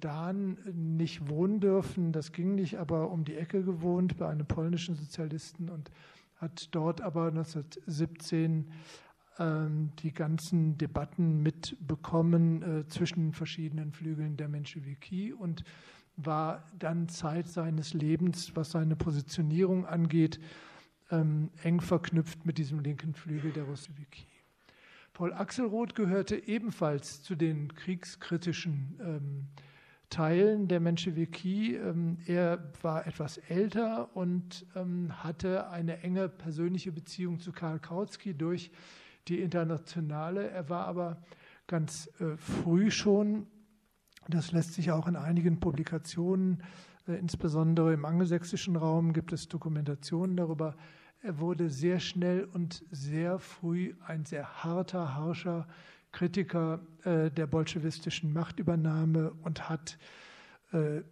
Dahn nicht wohnen dürfen. Das ging nicht, aber um die Ecke gewohnt bei einem polnischen Sozialisten und hat dort aber 1917 ähm, die ganzen Debatten mitbekommen äh, zwischen verschiedenen Flügeln der Menschewiki und war dann Zeit seines Lebens, was seine Positionierung angeht, ähm, eng verknüpft mit diesem linken Flügel der Russewiki. Paul Axelroth gehörte ebenfalls zu den kriegskritischen ähm, Teilen der Menschewiki. Ähm, er war etwas älter und ähm, hatte eine enge persönliche Beziehung zu Karl Kautsky durch die Internationale. Er war aber ganz äh, früh schon, das lässt sich auch in einigen Publikationen, äh, insbesondere im angelsächsischen Raum, gibt es Dokumentationen darüber. Er wurde sehr schnell und sehr früh ein sehr harter, harscher Kritiker äh, der bolschewistischen Machtübernahme und hat äh,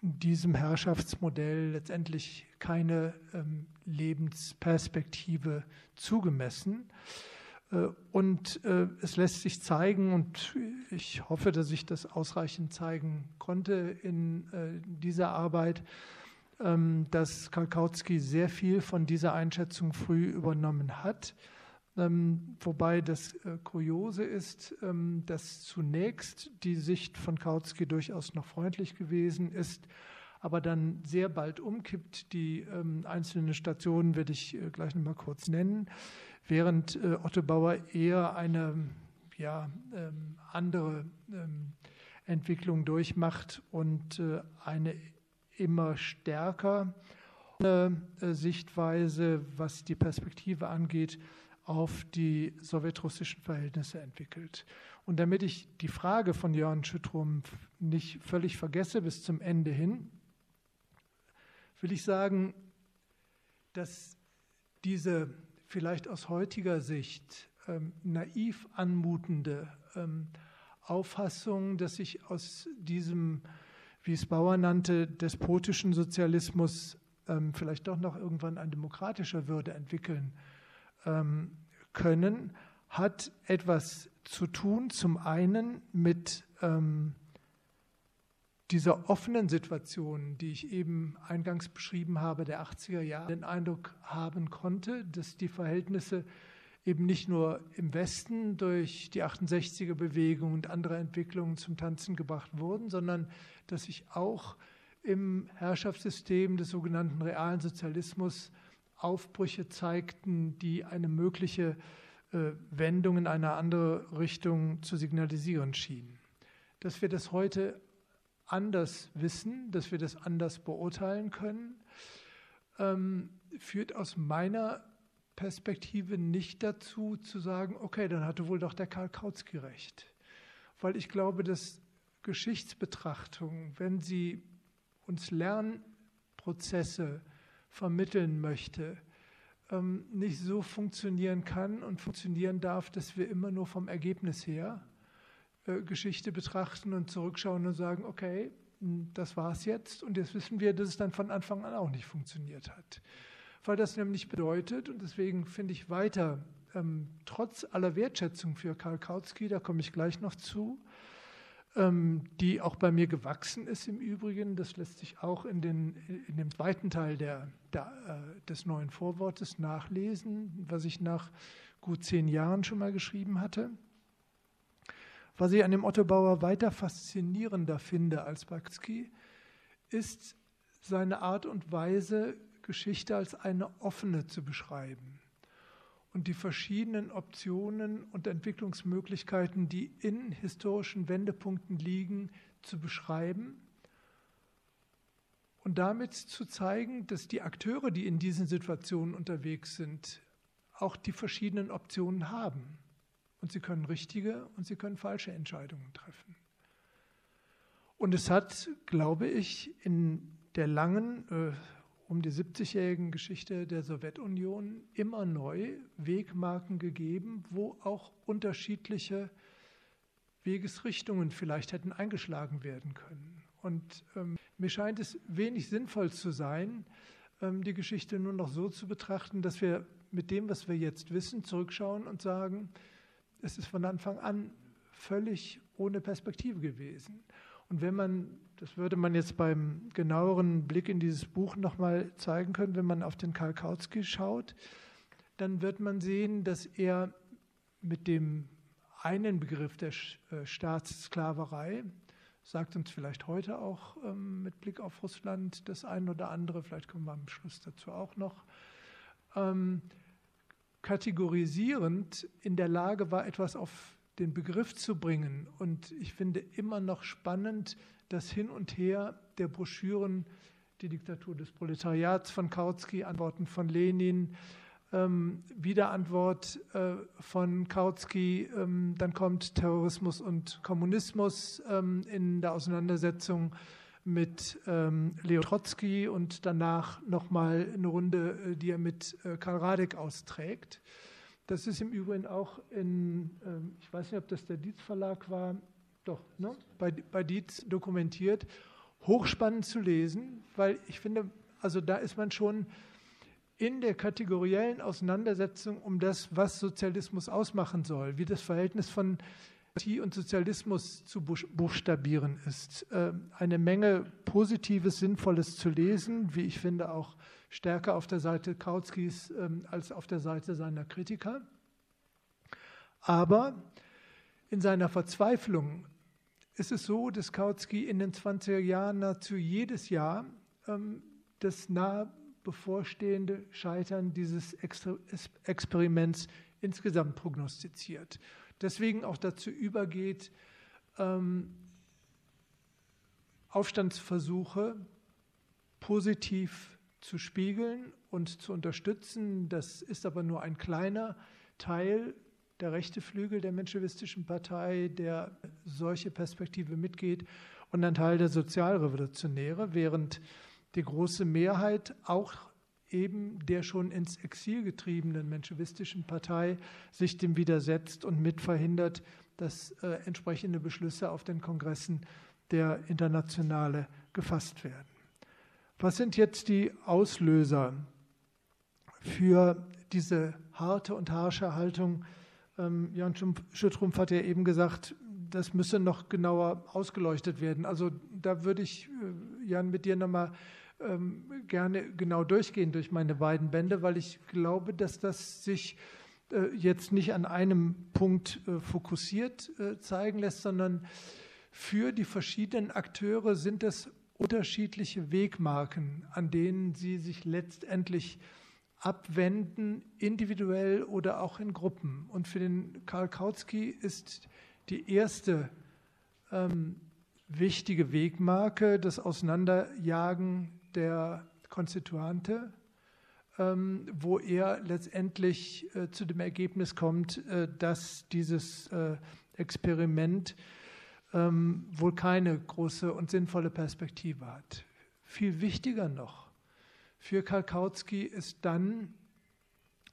diesem Herrschaftsmodell letztendlich keine ähm, Lebensperspektive zugemessen. Äh, und äh, es lässt sich zeigen, und ich hoffe, dass ich das ausreichend zeigen konnte in äh, dieser Arbeit, ähm, dass Kalkautsky sehr viel von dieser Einschätzung früh übernommen hat ähm, wobei das äh, Kuriose ist, ähm, dass zunächst die Sicht von Kautsky durchaus noch freundlich gewesen ist, aber dann sehr bald umkippt. Die ähm, einzelnen Stationen werde ich äh, gleich noch mal kurz nennen, während äh, Otto Bauer eher eine ja, ähm, andere ähm, Entwicklung durchmacht und äh, eine immer stärker äh, Sichtweise, was die Perspektive angeht, auf die sowjetrussischen Verhältnisse entwickelt. Und damit ich die Frage von Jörn Schüttrum nicht völlig vergesse bis zum Ende hin, will ich sagen, dass diese vielleicht aus heutiger Sicht ähm, naiv anmutende ähm, Auffassung, dass sich aus diesem, wie es Bauer nannte, despotischen Sozialismus ähm, vielleicht doch noch irgendwann ein demokratischer würde entwickeln ähm, können, hat etwas zu tun, zum einen mit ähm, dieser offenen Situation, die ich eben eingangs beschrieben habe, der 80er Jahre, den Eindruck haben konnte, dass die Verhältnisse eben nicht nur im Westen durch die 68er Bewegung und andere Entwicklungen zum Tanzen gebracht wurden, sondern dass sich auch im Herrschaftssystem des sogenannten realen Sozialismus Aufbrüche zeigten, die eine mögliche äh, Wendung in eine andere Richtung zu signalisieren schienen. Dass wir das heute anders wissen, dass wir das anders beurteilen können, ähm, führt aus meiner Perspektive nicht dazu zu sagen, okay, dann hatte wohl doch der Karl Kautsky recht. Weil ich glaube, dass Geschichtsbetrachtung, wenn sie uns Lernprozesse vermitteln möchte, ähm, nicht so funktionieren kann und funktionieren darf, dass wir immer nur vom Ergebnis her äh, Geschichte betrachten und zurückschauen und sagen, okay, hm, das war es jetzt und jetzt wissen wir, dass es dann von Anfang an auch nicht funktioniert hat. Weil das nämlich bedeutet, und deswegen finde ich weiter, ähm, trotz aller Wertschätzung für Karl Kautsky, da komme ich gleich noch zu, die auch bei mir gewachsen ist im Übrigen. Das lässt sich auch in, den, in dem zweiten Teil der, der, äh, des neuen Vorwortes nachlesen, was ich nach gut zehn Jahren schon mal geschrieben hatte. Was ich an dem Otto Bauer weiter faszinierender finde als Bakski, ist seine Art und Weise, Geschichte als eine offene zu beschreiben und die verschiedenen Optionen und Entwicklungsmöglichkeiten, die in historischen Wendepunkten liegen, zu beschreiben und damit zu zeigen, dass die Akteure, die in diesen Situationen unterwegs sind, auch die verschiedenen Optionen haben. Und sie können richtige und sie können falsche Entscheidungen treffen. Und es hat, glaube ich, in der langen, äh, um die 70-jährigen Geschichte der Sowjetunion immer neu Wegmarken gegeben, wo auch unterschiedliche Wegesrichtungen vielleicht hätten eingeschlagen werden können. Und ähm, mir scheint es wenig sinnvoll zu sein, ähm, die Geschichte nur noch so zu betrachten, dass wir mit dem, was wir jetzt wissen, zurückschauen und sagen, es ist von Anfang an völlig ohne Perspektive gewesen. Und wenn man das würde man jetzt beim genaueren Blick in dieses Buch nochmal zeigen können, wenn man auf den Karl Kautsky schaut, dann wird man sehen, dass er mit dem einen Begriff der äh, Staatssklaverei, sagt uns vielleicht heute auch ähm, mit Blick auf Russland das ein oder andere, vielleicht kommen wir am Schluss dazu auch noch, ähm, kategorisierend in der Lage war, etwas auf den Begriff zu bringen. Und ich finde immer noch spannend das Hin und Her der Broschüren, die Diktatur des Proletariats von Kautsky, Antworten von Lenin, ähm, Wiederantwort äh, von Kautsky, ähm, dann kommt Terrorismus und Kommunismus ähm, in der Auseinandersetzung mit ähm, Leo Trotzki und danach nochmal eine Runde, äh, die er mit äh, Karl Radek austrägt. Das ist im Übrigen auch in, ähm, ich weiß nicht, ob das der Dietz Verlag war, doch, ne? bei, bei Dietz dokumentiert. Hochspannend zu lesen, weil ich finde, also da ist man schon in der kategoriellen Auseinandersetzung um das, was Sozialismus ausmachen soll, wie das Verhältnis von Demokratie und Sozialismus zu buchstabieren ist. Ähm, eine Menge Positives, Sinnvolles zu lesen, wie ich finde auch stärker auf der Seite Kautskis ähm, als auf der Seite seiner Kritiker. Aber in seiner Verzweiflung ist es so, dass Kautsky in den 20er Jahren nahezu jedes Jahr ähm, das nah bevorstehende Scheitern dieses Experiments insgesamt prognostiziert deswegen auch dazu übergeht, ähm, Aufstandsversuche positiv zu spiegeln und zu unterstützen. Das ist aber nur ein kleiner Teil der rechte Flügel der menschewistischen Partei, der solche Perspektive mitgeht, und ein Teil der Sozialrevolutionäre, während die große Mehrheit auch eben der schon ins Exil getriebenen menschewistischen Partei sich dem widersetzt und mitverhindert, dass äh, entsprechende Beschlüsse auf den Kongressen der Internationale gefasst werden. Was sind jetzt die Auslöser für diese harte und harsche Haltung? Ähm, Jan Schüttrumpf hat ja eben gesagt, das müsse noch genauer ausgeleuchtet werden. Also da würde ich, äh, Jan, mit dir nochmal ähm, gerne genau durchgehen durch meine beiden Bände, weil ich glaube, dass das sich äh, jetzt nicht an einem Punkt äh, fokussiert äh, zeigen lässt, sondern für die verschiedenen Akteure sind es unterschiedliche Wegmarken, an denen sie sich letztendlich abwenden, individuell oder auch in Gruppen. Und für den Karl Kautsky ist die erste ähm, wichtige Wegmarke das Auseinanderjagen der Konstituante, ähm, wo er letztendlich äh, zu dem Ergebnis kommt, äh, dass dieses äh, Experiment ähm, wohl keine große und sinnvolle Perspektive hat. Viel wichtiger noch für Karl Kautsky ist dann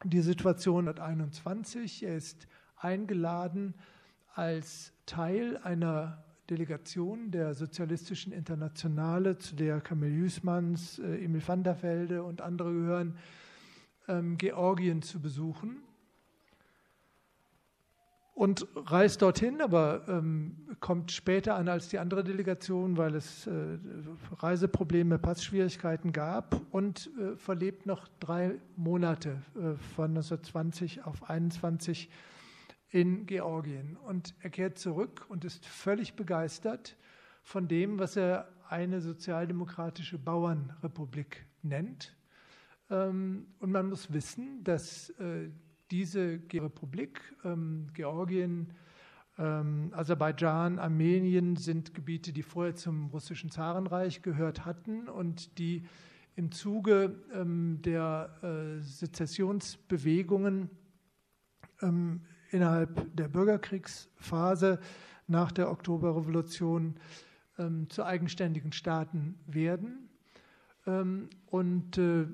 die Situation 1921. Er ist eingeladen als Teil einer Delegation der Sozialistischen Internationale, zu der Kamil Jüßmanns, äh, Emil van der Velde und andere gehören, ähm, Georgien zu besuchen. Und reist dorthin, aber ähm, kommt später an als die andere Delegation, weil es äh, Reiseprobleme, Passschwierigkeiten gab und äh, verlebt noch drei Monate äh, von 1920 auf 21 in Georgien. Und er kehrt zurück und ist völlig begeistert von dem, was er eine sozialdemokratische Bauernrepublik nennt. Ähm, und man muss wissen, dass äh, diese Republik, ähm, Georgien, ähm, Aserbaidschan, Armenien sind Gebiete, die vorher zum russischen Zarenreich gehört hatten und die im Zuge der äh, Sezessionsbewegungen innerhalb der Bürgerkriegsphase nach der Oktoberrevolution ähm, zu eigenständigen Staaten werden. Ähm, und äh,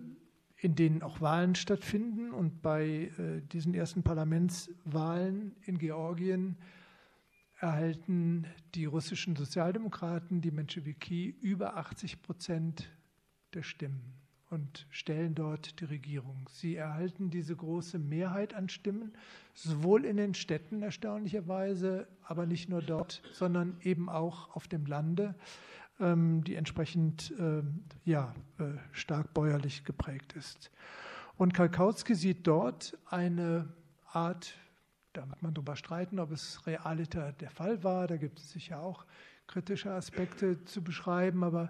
in denen auch Wahlen stattfinden. Und bei äh, diesen ersten Parlamentswahlen in Georgien erhalten die russischen Sozialdemokraten, die Menschewiki, über 80 Prozent der Stimmen und stellen dort die Regierung. Sie erhalten diese große Mehrheit an Stimmen, sowohl in den Städten erstaunlicherweise, aber nicht nur dort, sondern eben auch auf dem Lande, die entsprechend ähm, ja, äh, stark bäuerlich geprägt ist. Und Kalkautsky sieht dort eine Art, da mag man darüber streiten, ob es realiter der Fall war, da gibt es sicher auch kritische Aspekte zu beschreiben, aber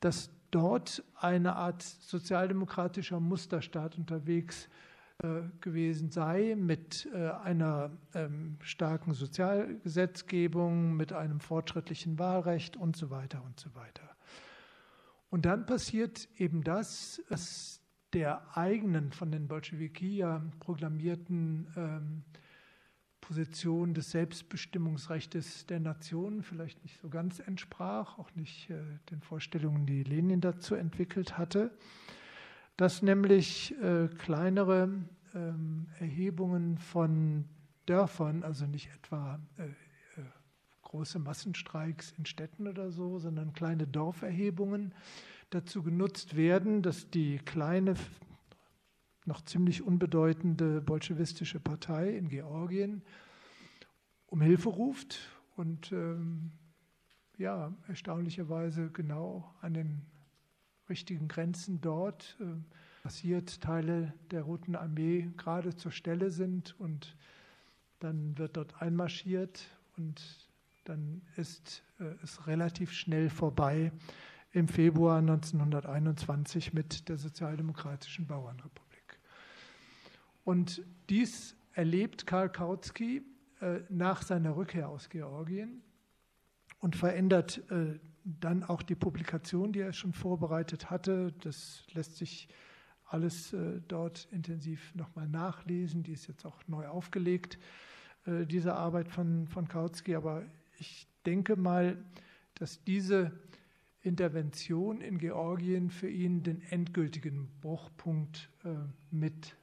dass dort eine Art sozialdemokratischer Musterstaat unterwegs äh, gewesen sei, mit äh, einer ähm, starken Sozialgesetzgebung, mit einem fortschrittlichen Wahlrecht und so weiter und so weiter. Und dann passiert eben das, was der eigenen von den Bolschewiki ja proklamierten ähm, Position des Selbstbestimmungsrechts der Nation vielleicht nicht so ganz entsprach, auch nicht äh, den Vorstellungen, die Lenin dazu entwickelt hatte, dass nämlich äh, kleinere ähm, Erhebungen von Dörfern, also nicht etwa äh, äh große Massenstreiks in Städten oder so, sondern kleine Dorferhebungen dazu genutzt werden, dass die kleine noch ziemlich unbedeutende bolschewistische Partei in Georgien um Hilfe ruft und ähm, ja, erstaunlicherweise genau an den richtigen Grenzen dort äh, passiert, Teile der Roten Armee gerade zur Stelle sind und dann wird dort einmarschiert und dann ist äh, es relativ schnell vorbei im Februar 1921 mit der Sozialdemokratischen Bauernrepublik. Und dies erlebt Karl Kautsky äh, nach seiner Rückkehr aus Georgien und verändert äh, dann auch die Publikation, die er schon vorbereitet hatte. Das lässt sich alles äh, dort intensiv nochmal nachlesen. Die ist jetzt auch neu aufgelegt, diese Arbeit von, von Kautsky. Aber ich denke mal, dass diese Intervention in Georgien für ihn den endgültigen Bruchpunkt mit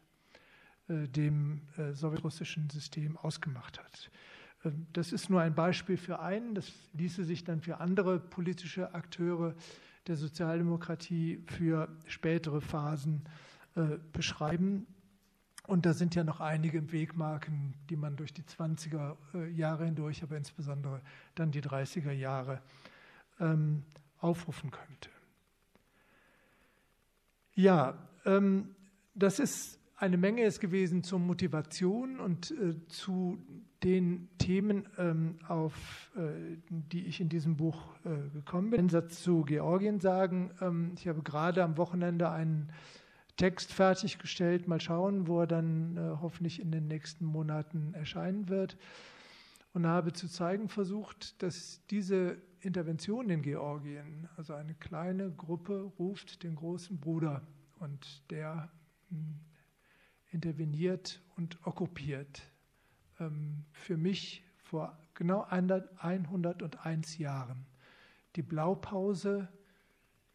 äh, dem äh, sowjetrussischen System ausgemacht hat. Ähm, das ist nur ein Beispiel für einen, das ließe sich dann für andere politische Akteure der Sozialdemokratie für spätere Phasen äh, beschreiben. Und da sind ja noch einige Wegmarken, die man durch die 20er Jahre hindurch, aber insbesondere dann die 30er Jahre ähm, aufrufen könnte. Ja, ähm, das ist eine Menge ist gewesen zur Motivation und äh, zu den Themen, ähm, auf äh, die ich in diesem Buch äh, gekommen bin. Einen Satz zu Georgien sagen. Ähm, ich habe gerade am Wochenende einen Text fertiggestellt. Mal schauen, wo er dann hoffentlich in den nächsten Monaten erscheinen wird. Und habe zu zeigen versucht, dass diese Intervention in Georgien, also eine kleine Gruppe ruft den großen Bruder und der hm, interveniert und okkupiert. Ähm, für mich vor genau 101 Jahren die Blaupause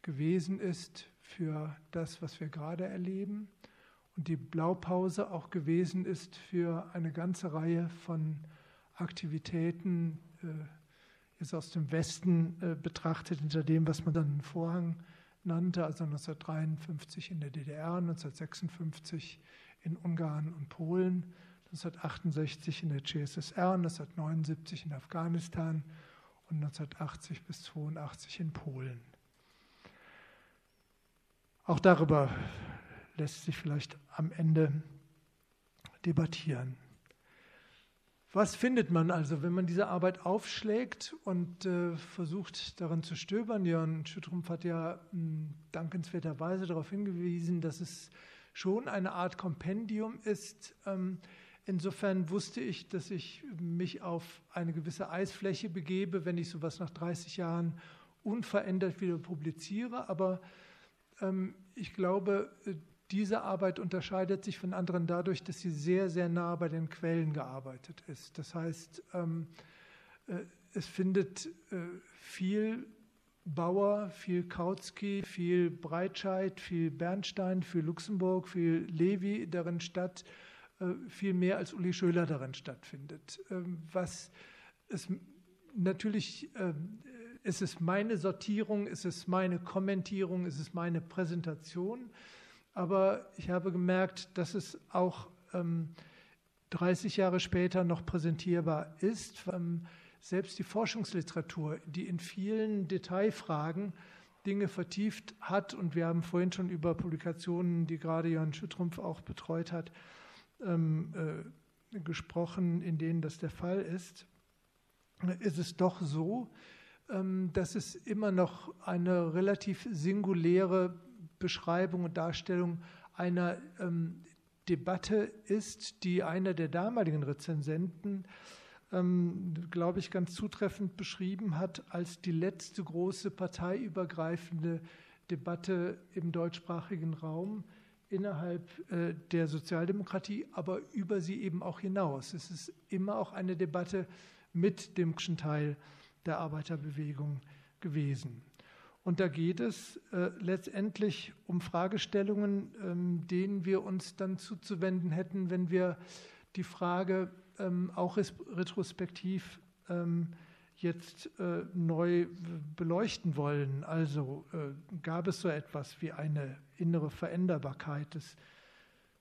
gewesen ist für das, was wir gerade erleben und die Blaupause auch gewesen ist für eine ganze Reihe von Aktivitäten, äh, jetzt aus dem Westen äh, betrachtet, hinter dem, was man dann einen Vorhang nannte, also 1953 in der DDR, 1956 in Ungarn und Polen, 1968 in der CSSR, 1979 in Afghanistan und 1980 bis 1982 in Polen. Auch darüber lässt sich vielleicht am Ende debattieren. Was findet man also, wenn man diese Arbeit aufschlägt und äh, versucht daran zu stöbern? Jörn Schüttrumpf hat ja mh, hm, dankenswerterweise darauf hingewiesen, dass es schon eine Art Kompendium ist. Ähm, insofern wusste ich, dass ich mich auf eine gewisse Eisfläche begebe, wenn ich sowas nach 30 Jahren unverändert wieder publiziere. Aber ähm, ich glaube, diese Arbeit unterscheidet sich von anderen dadurch, dass sie sehr, sehr nah bei den Quellen gearbeitet ist. Das heißt, ähm, äh, es findet äh, viel Bauer, viel Kautsky, viel Breitscheid, viel Bernstein, viel Luxemburg, viel Levi darin statt, äh, viel mehr als Uli Schöler darin stattfindet. Ähm, was es natürlich ähm, ist es meine Sortierung, ist es meine Kommentierung, ist es meine Präsentation. Aber ich habe gemerkt, dass es auch 30 ähm, Jahre später noch präsentierbar ist selbst die Forschungsliteratur, die in vielen Detailfragen Dinge vertieft hat, und wir haben vorhin schon über Publikationen, die gerade Jan Schüttrumpf auch betreut hat, ähm, äh, gesprochen, in denen das der Fall ist, ist es doch so, ähm, dass es immer noch eine relativ singuläre Beschreibung und Darstellung einer ähm, Debatte ist, die einer der damaligen Rezensenten, ähm, glaube ich, ganz zutreffend beschrieben hat als die letzte große parteiübergreifende Debatte im deutschsprachigen Raum innerhalb äh, der Sozialdemokratie, aber über sie eben auch hinaus. Es ist immer auch eine Debatte mit dem Teil der Arbeiterbewegung gewesen. Und da geht es äh, letztendlich um Fragestellungen, ähm, denen wir uns dann zuzuwenden hätten, wenn wir die Frage ähm, auch retrospektiv ähm, jetzt äh, neu beleuchten wollen. Also äh, gab es so etwas wie eine innere Veränderbarkeit des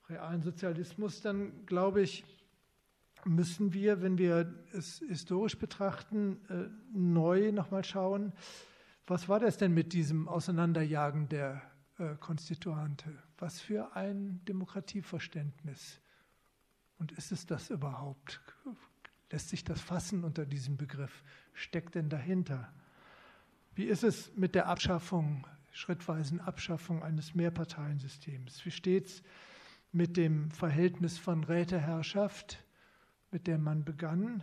realen Sozialismus, dann glaube ich, müssen wir, wenn wir es historisch betrachten, äh, neu nochmal schauen, was war das denn mit diesem Auseinanderjagen der äh, Konstituante? Was für ein Demokratieverständnis? Und ist es das überhaupt? Lässt sich das fassen unter diesem Begriff? Steckt denn dahinter? Wie ist es mit der Abschaffung, schrittweisen Abschaffung eines Mehrparteiensystems? Wie steht es mit dem Verhältnis von Räteherrschaft, mit der man begann,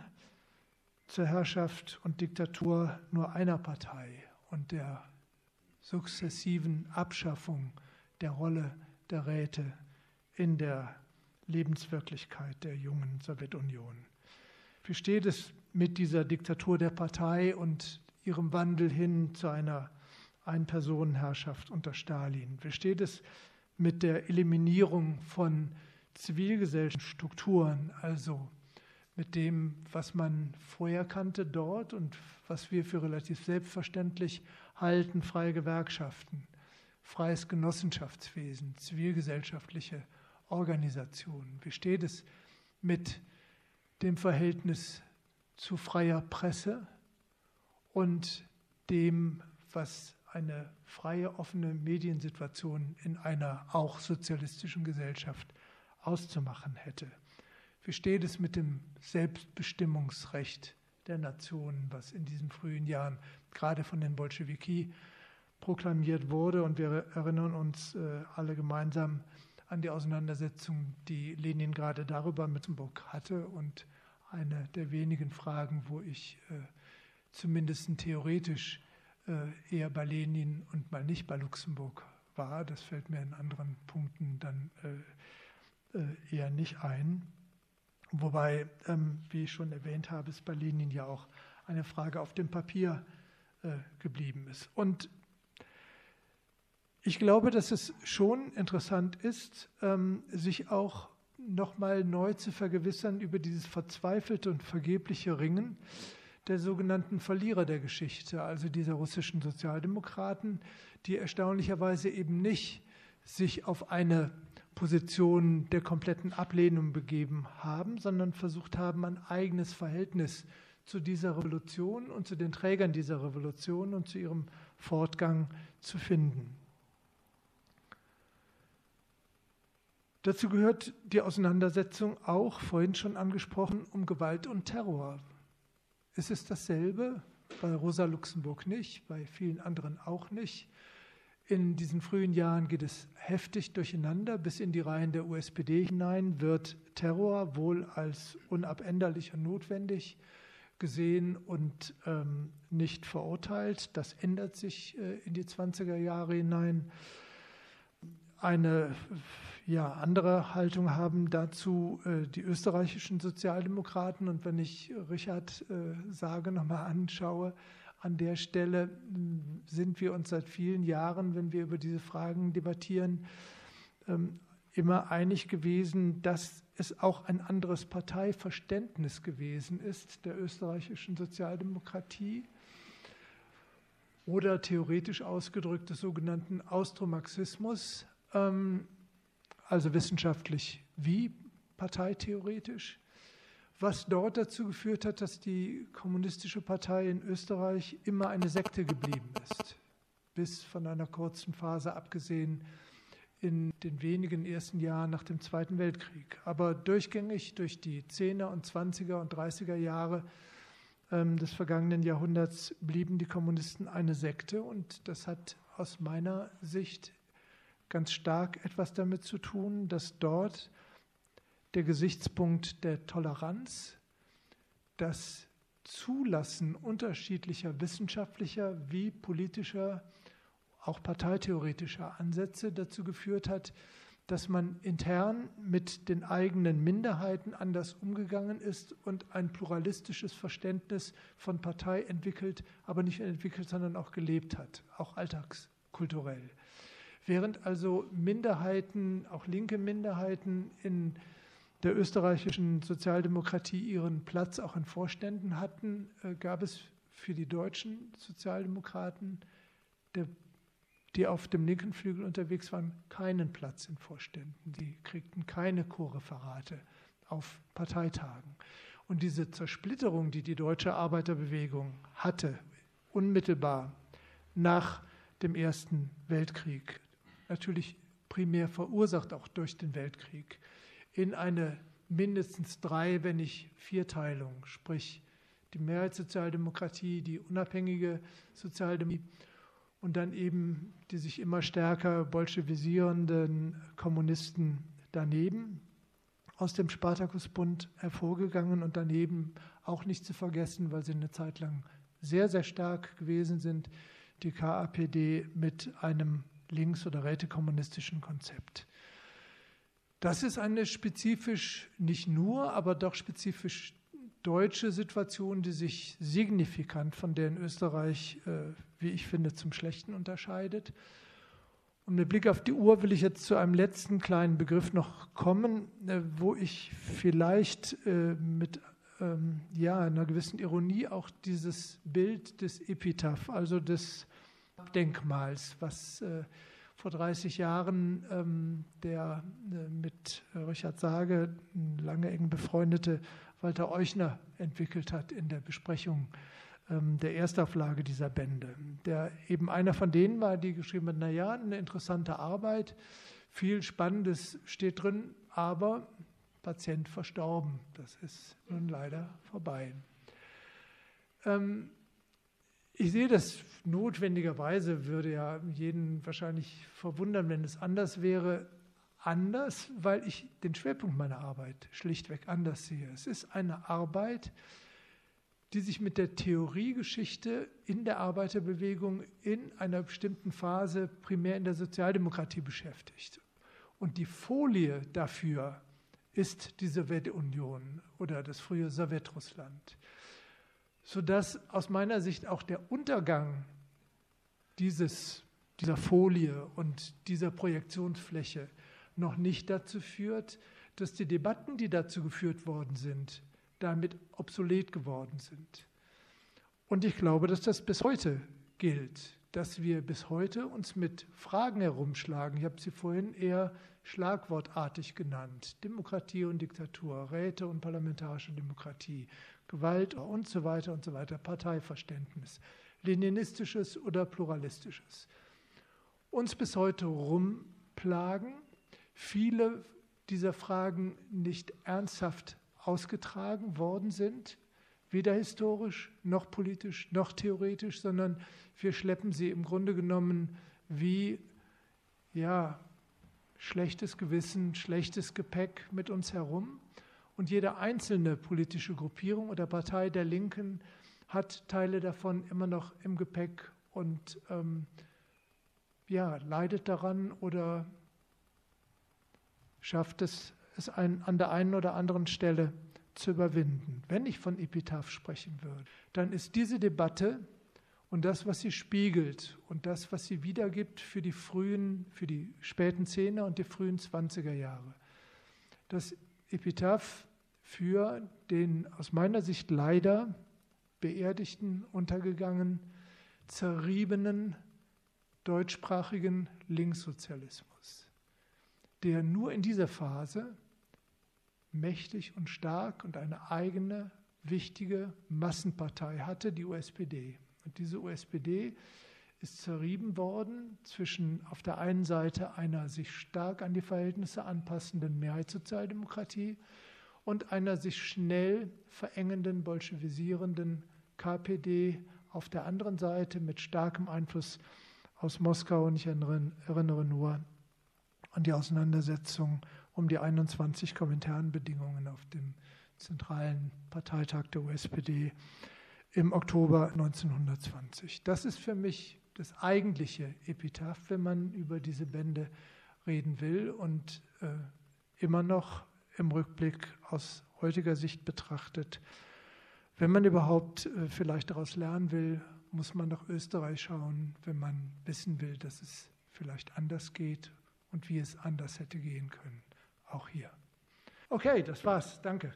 zur Herrschaft und Diktatur nur einer Partei? und der sukzessiven Abschaffung der Rolle der Räte in der Lebenswirklichkeit der jungen Sowjetunion. Wie steht es mit dieser Diktatur der Partei und ihrem Wandel hin zu einer Einpersonenherrschaft unter Stalin? Wie steht es mit der Eliminierung von Zivilgesellschaftsstrukturen, also mit dem, was man vorher kannte dort und was wir für relativ selbstverständlich halten, freie Gewerkschaften, freies Genossenschaftswesen, zivilgesellschaftliche Organisationen. Wie steht es mit dem Verhältnis zu freier Presse und dem, was eine freie, offene Mediensituation in einer auch sozialistischen Gesellschaft auszumachen hätte? Wie steht es mit dem Selbstbestimmungsrecht der Nationen, was in diesen frühen Jahren gerade von den Bolschewiki proklamiert wurde? Und wir erinnern uns äh, alle gemeinsam an die Auseinandersetzung, die Lenin gerade darüber mit Luxemburg hatte. Und eine der wenigen Fragen, wo ich äh, zumindest theoretisch äh, eher bei Lenin und mal nicht bei Luxemburg war. Das fällt mir in anderen Punkten dann eher nicht ein. Wobei, ähm, wie ich schon erwähnt habe, es bei Lenin ja auch eine Frage auf dem Papier äh, geblieben ist. Und ich glaube, dass es schon interessant ist, ähm, sich auch nochmal neu zu vergewissern über dieses verzweifelte und vergebliche Ringen der sogenannten Verlierer der Geschichte, also dieser russischen Sozialdemokraten, die erstaunlicherweise eben nicht sich auf eine Position der kompletten Ablehnung begeben haben, sondern versucht haben, ein eigenes Verhältnis zu dieser Revolution und zu den Trägern dieser Revolution und zu ihrem Fortgang zu finden. Dazu gehört die Auseinandersetzung auch, vorhin schon angesprochen, um Gewalt und Terror. Ist es dasselbe? Bei Rosa Luxemburg nicht, bei vielen anderen auch nicht. In diesen frühen Jahren geht es heftig durcheinander. Bis in die Reihen der USPD hinein wird Terror wohl als unabänderlich und notwendig gesehen und ähm, nicht verurteilt. Das ändert sich äh, in die 20er Jahre hinein. Eine ja, andere Haltung haben dazu äh, die österreichischen Sozialdemokraten. Und wenn ich Richard äh, sage, nochmal anschaue, an der Stelle sind wir uns seit vielen Jahren, wenn wir über diese Fragen debattieren, ähm, immer einig gewesen, dass es auch ein anderes Parteiverständnis gewesen ist der österreichischen Sozialdemokratie oder theoretisch ausgedrückt des sogenannten Austromarxismus, ähm, also wissenschaftlich wie parteitheoretisch was dort dazu geführt hat, dass die Kommunistische Partei in Österreich immer eine Sekte geblieben ist, bis von einer kurzen Phase abgesehen in den wenigen ersten Jahren nach dem Zweiten Weltkrieg. Aber durchgängig durch die 10er und 20er und 30er Jahre ähm, des vergangenen Jahrhunderts blieben die Kommunisten eine Sekte und das hat aus meiner Sicht ganz stark etwas damit zu tun, dass dort der Gesichtspunkt der Toleranz, das Zulassen unterschiedlicher wissenschaftlicher wie politischer, auch parteitheoretischer Ansätze dazu geführt hat, dass man intern mit den eigenen Minderheiten anders umgegangen ist und ein pluralistisches Verständnis von Partei entwickelt, aber nicht entwickelt, sondern auch gelebt hat, auch alltagskulturell. Während also Minderheiten, auch linke Minderheiten in der österreichischen Sozialdemokratie ihren Platz auch in Vorständen hatten, äh, gab es für die deutschen Sozialdemokraten, die auf dem linken Flügel unterwegs waren, keinen Platz in Vorständen. Sie kriegten keine Co-Referate auf Parteitagen. Und diese Zersplitterung, die die deutsche Arbeiterbewegung hatte, unmittelbar nach dem Ersten Weltkrieg, natürlich primär verursacht auch durch den Weltkrieg, in eine mindestens drei, wenn nicht Vierteilung, sprich die Mehrheitssozialdemokratie, die unabhängige Sozialdemokratie und dann eben die sich immer stärker bolschewisierenden Kommunisten daneben aus dem Spartakusbund hervorgegangen und daneben auch nicht zu vergessen, weil sie eine Zeit lang sehr, sehr stark gewesen sind, die KAPD mit einem links- oder rätekommunistischen Konzept. Das ist eine spezifisch, nicht nur, aber doch spezifisch deutsche Situation, die sich signifikant von der in Österreich, äh, wie ich finde, zum Schlechten unterscheidet. Und mit Blick auf die Uhr will ich jetzt zu einem letzten kleinen Begriff noch kommen, äh, wo ich vielleicht äh, mit ähm, ja, einer gewissen Ironie auch dieses Bild des Epitaph, also des Denkmals, was vor 30 Jahren ähm, der äh, mit Richard Sage lange eng befreundete Walter Euchner entwickelt hat in der Besprechung ähm, der Erstauflage dieser Bände. Der eben einer von denen war, die geschrieben hat, naja, eine interessante Arbeit, viel Spannendes steht drin, aber Patient verstorben. Das ist nun leider vorbei. Ähm, ich sehe das notwendigerweise, würde ja jeden wahrscheinlich verwundern, wenn es anders wäre, anders, weil ich den Schwerpunkt meiner Arbeit schlichtweg anders sehe. Es ist eine Arbeit, die sich mit der Theoriegeschichte in der Arbeiterbewegung in einer bestimmten Phase primär in der Sozialdemokratie beschäftigt. Und die Folie dafür ist die Sowjetunion oder das frühe Sowjetrussland sodass aus meiner Sicht auch der Untergang dieses, dieser Folie und dieser Projektionsfläche noch nicht dazu führt, dass die Debatten, die dazu geführt worden sind, damit obsolet geworden sind. Und ich glaube, dass das bis heute gilt, dass wir bis heute uns mit Fragen herumschlagen. Ich habe sie vorhin eher schlagwortartig genannt. Demokratie und Diktatur, Räte und parlamentarische Demokratie, Gewalt und so weiter und so weiter, Parteiverständnis, leninistisches oder pluralistisches. Uns bis heute rumplagen, viele dieser Fragen nicht ernsthaft ausgetragen worden sind, weder historisch noch politisch noch theoretisch, sondern wir schleppen sie im Grunde genommen wie ja, schlechtes Gewissen, schlechtes Gepäck mit uns herum. Und jede einzelne politische Gruppierung oder Partei der Linken hat Teile davon immer noch im Gepäck und ähm, ja, leidet daran oder schafft es, es ein, an der einen oder anderen Stelle zu überwinden. Wenn ich von Epitaph sprechen würde, dann ist diese Debatte und das, was sie spiegelt und das, was sie wiedergibt für die frühen, für die späten Zehner und die frühen 20er Jahre. Das Epitaph für den aus meiner Sicht leider beerdigten, untergegangen, zerriebenen deutschsprachigen Linkssozialismus, der nur in dieser Phase mächtig und stark und eine eigene wichtige Massenpartei hatte, die USPD. Und diese USPD ist zerrieben worden zwischen auf der einen Seite einer sich stark an die Verhältnisse anpassenden Mehrheitssozialdemokratie und einer sich schnell verengenden, bolschewisierenden KPD auf der anderen Seite mit starkem Einfluss aus Moskau. Und ich erinnere, nur an die Auseinandersetzung um die 21 Kommentarbenedingungen auf dem zentralen Parteitag der USPD im Oktober 1920. Das ist für mich das eigentliche Epitaph, wenn man über diese Bände reden will und äh, immer noch im Rückblick aus heutiger Sicht betrachtet. Wenn man überhaupt äh, vielleicht daraus lernen will, muss man nach Österreich schauen, wenn man wissen will, dass es vielleicht anders geht und wie es anders hätte gehen können. Auch hier. Okay, das war's. Danke.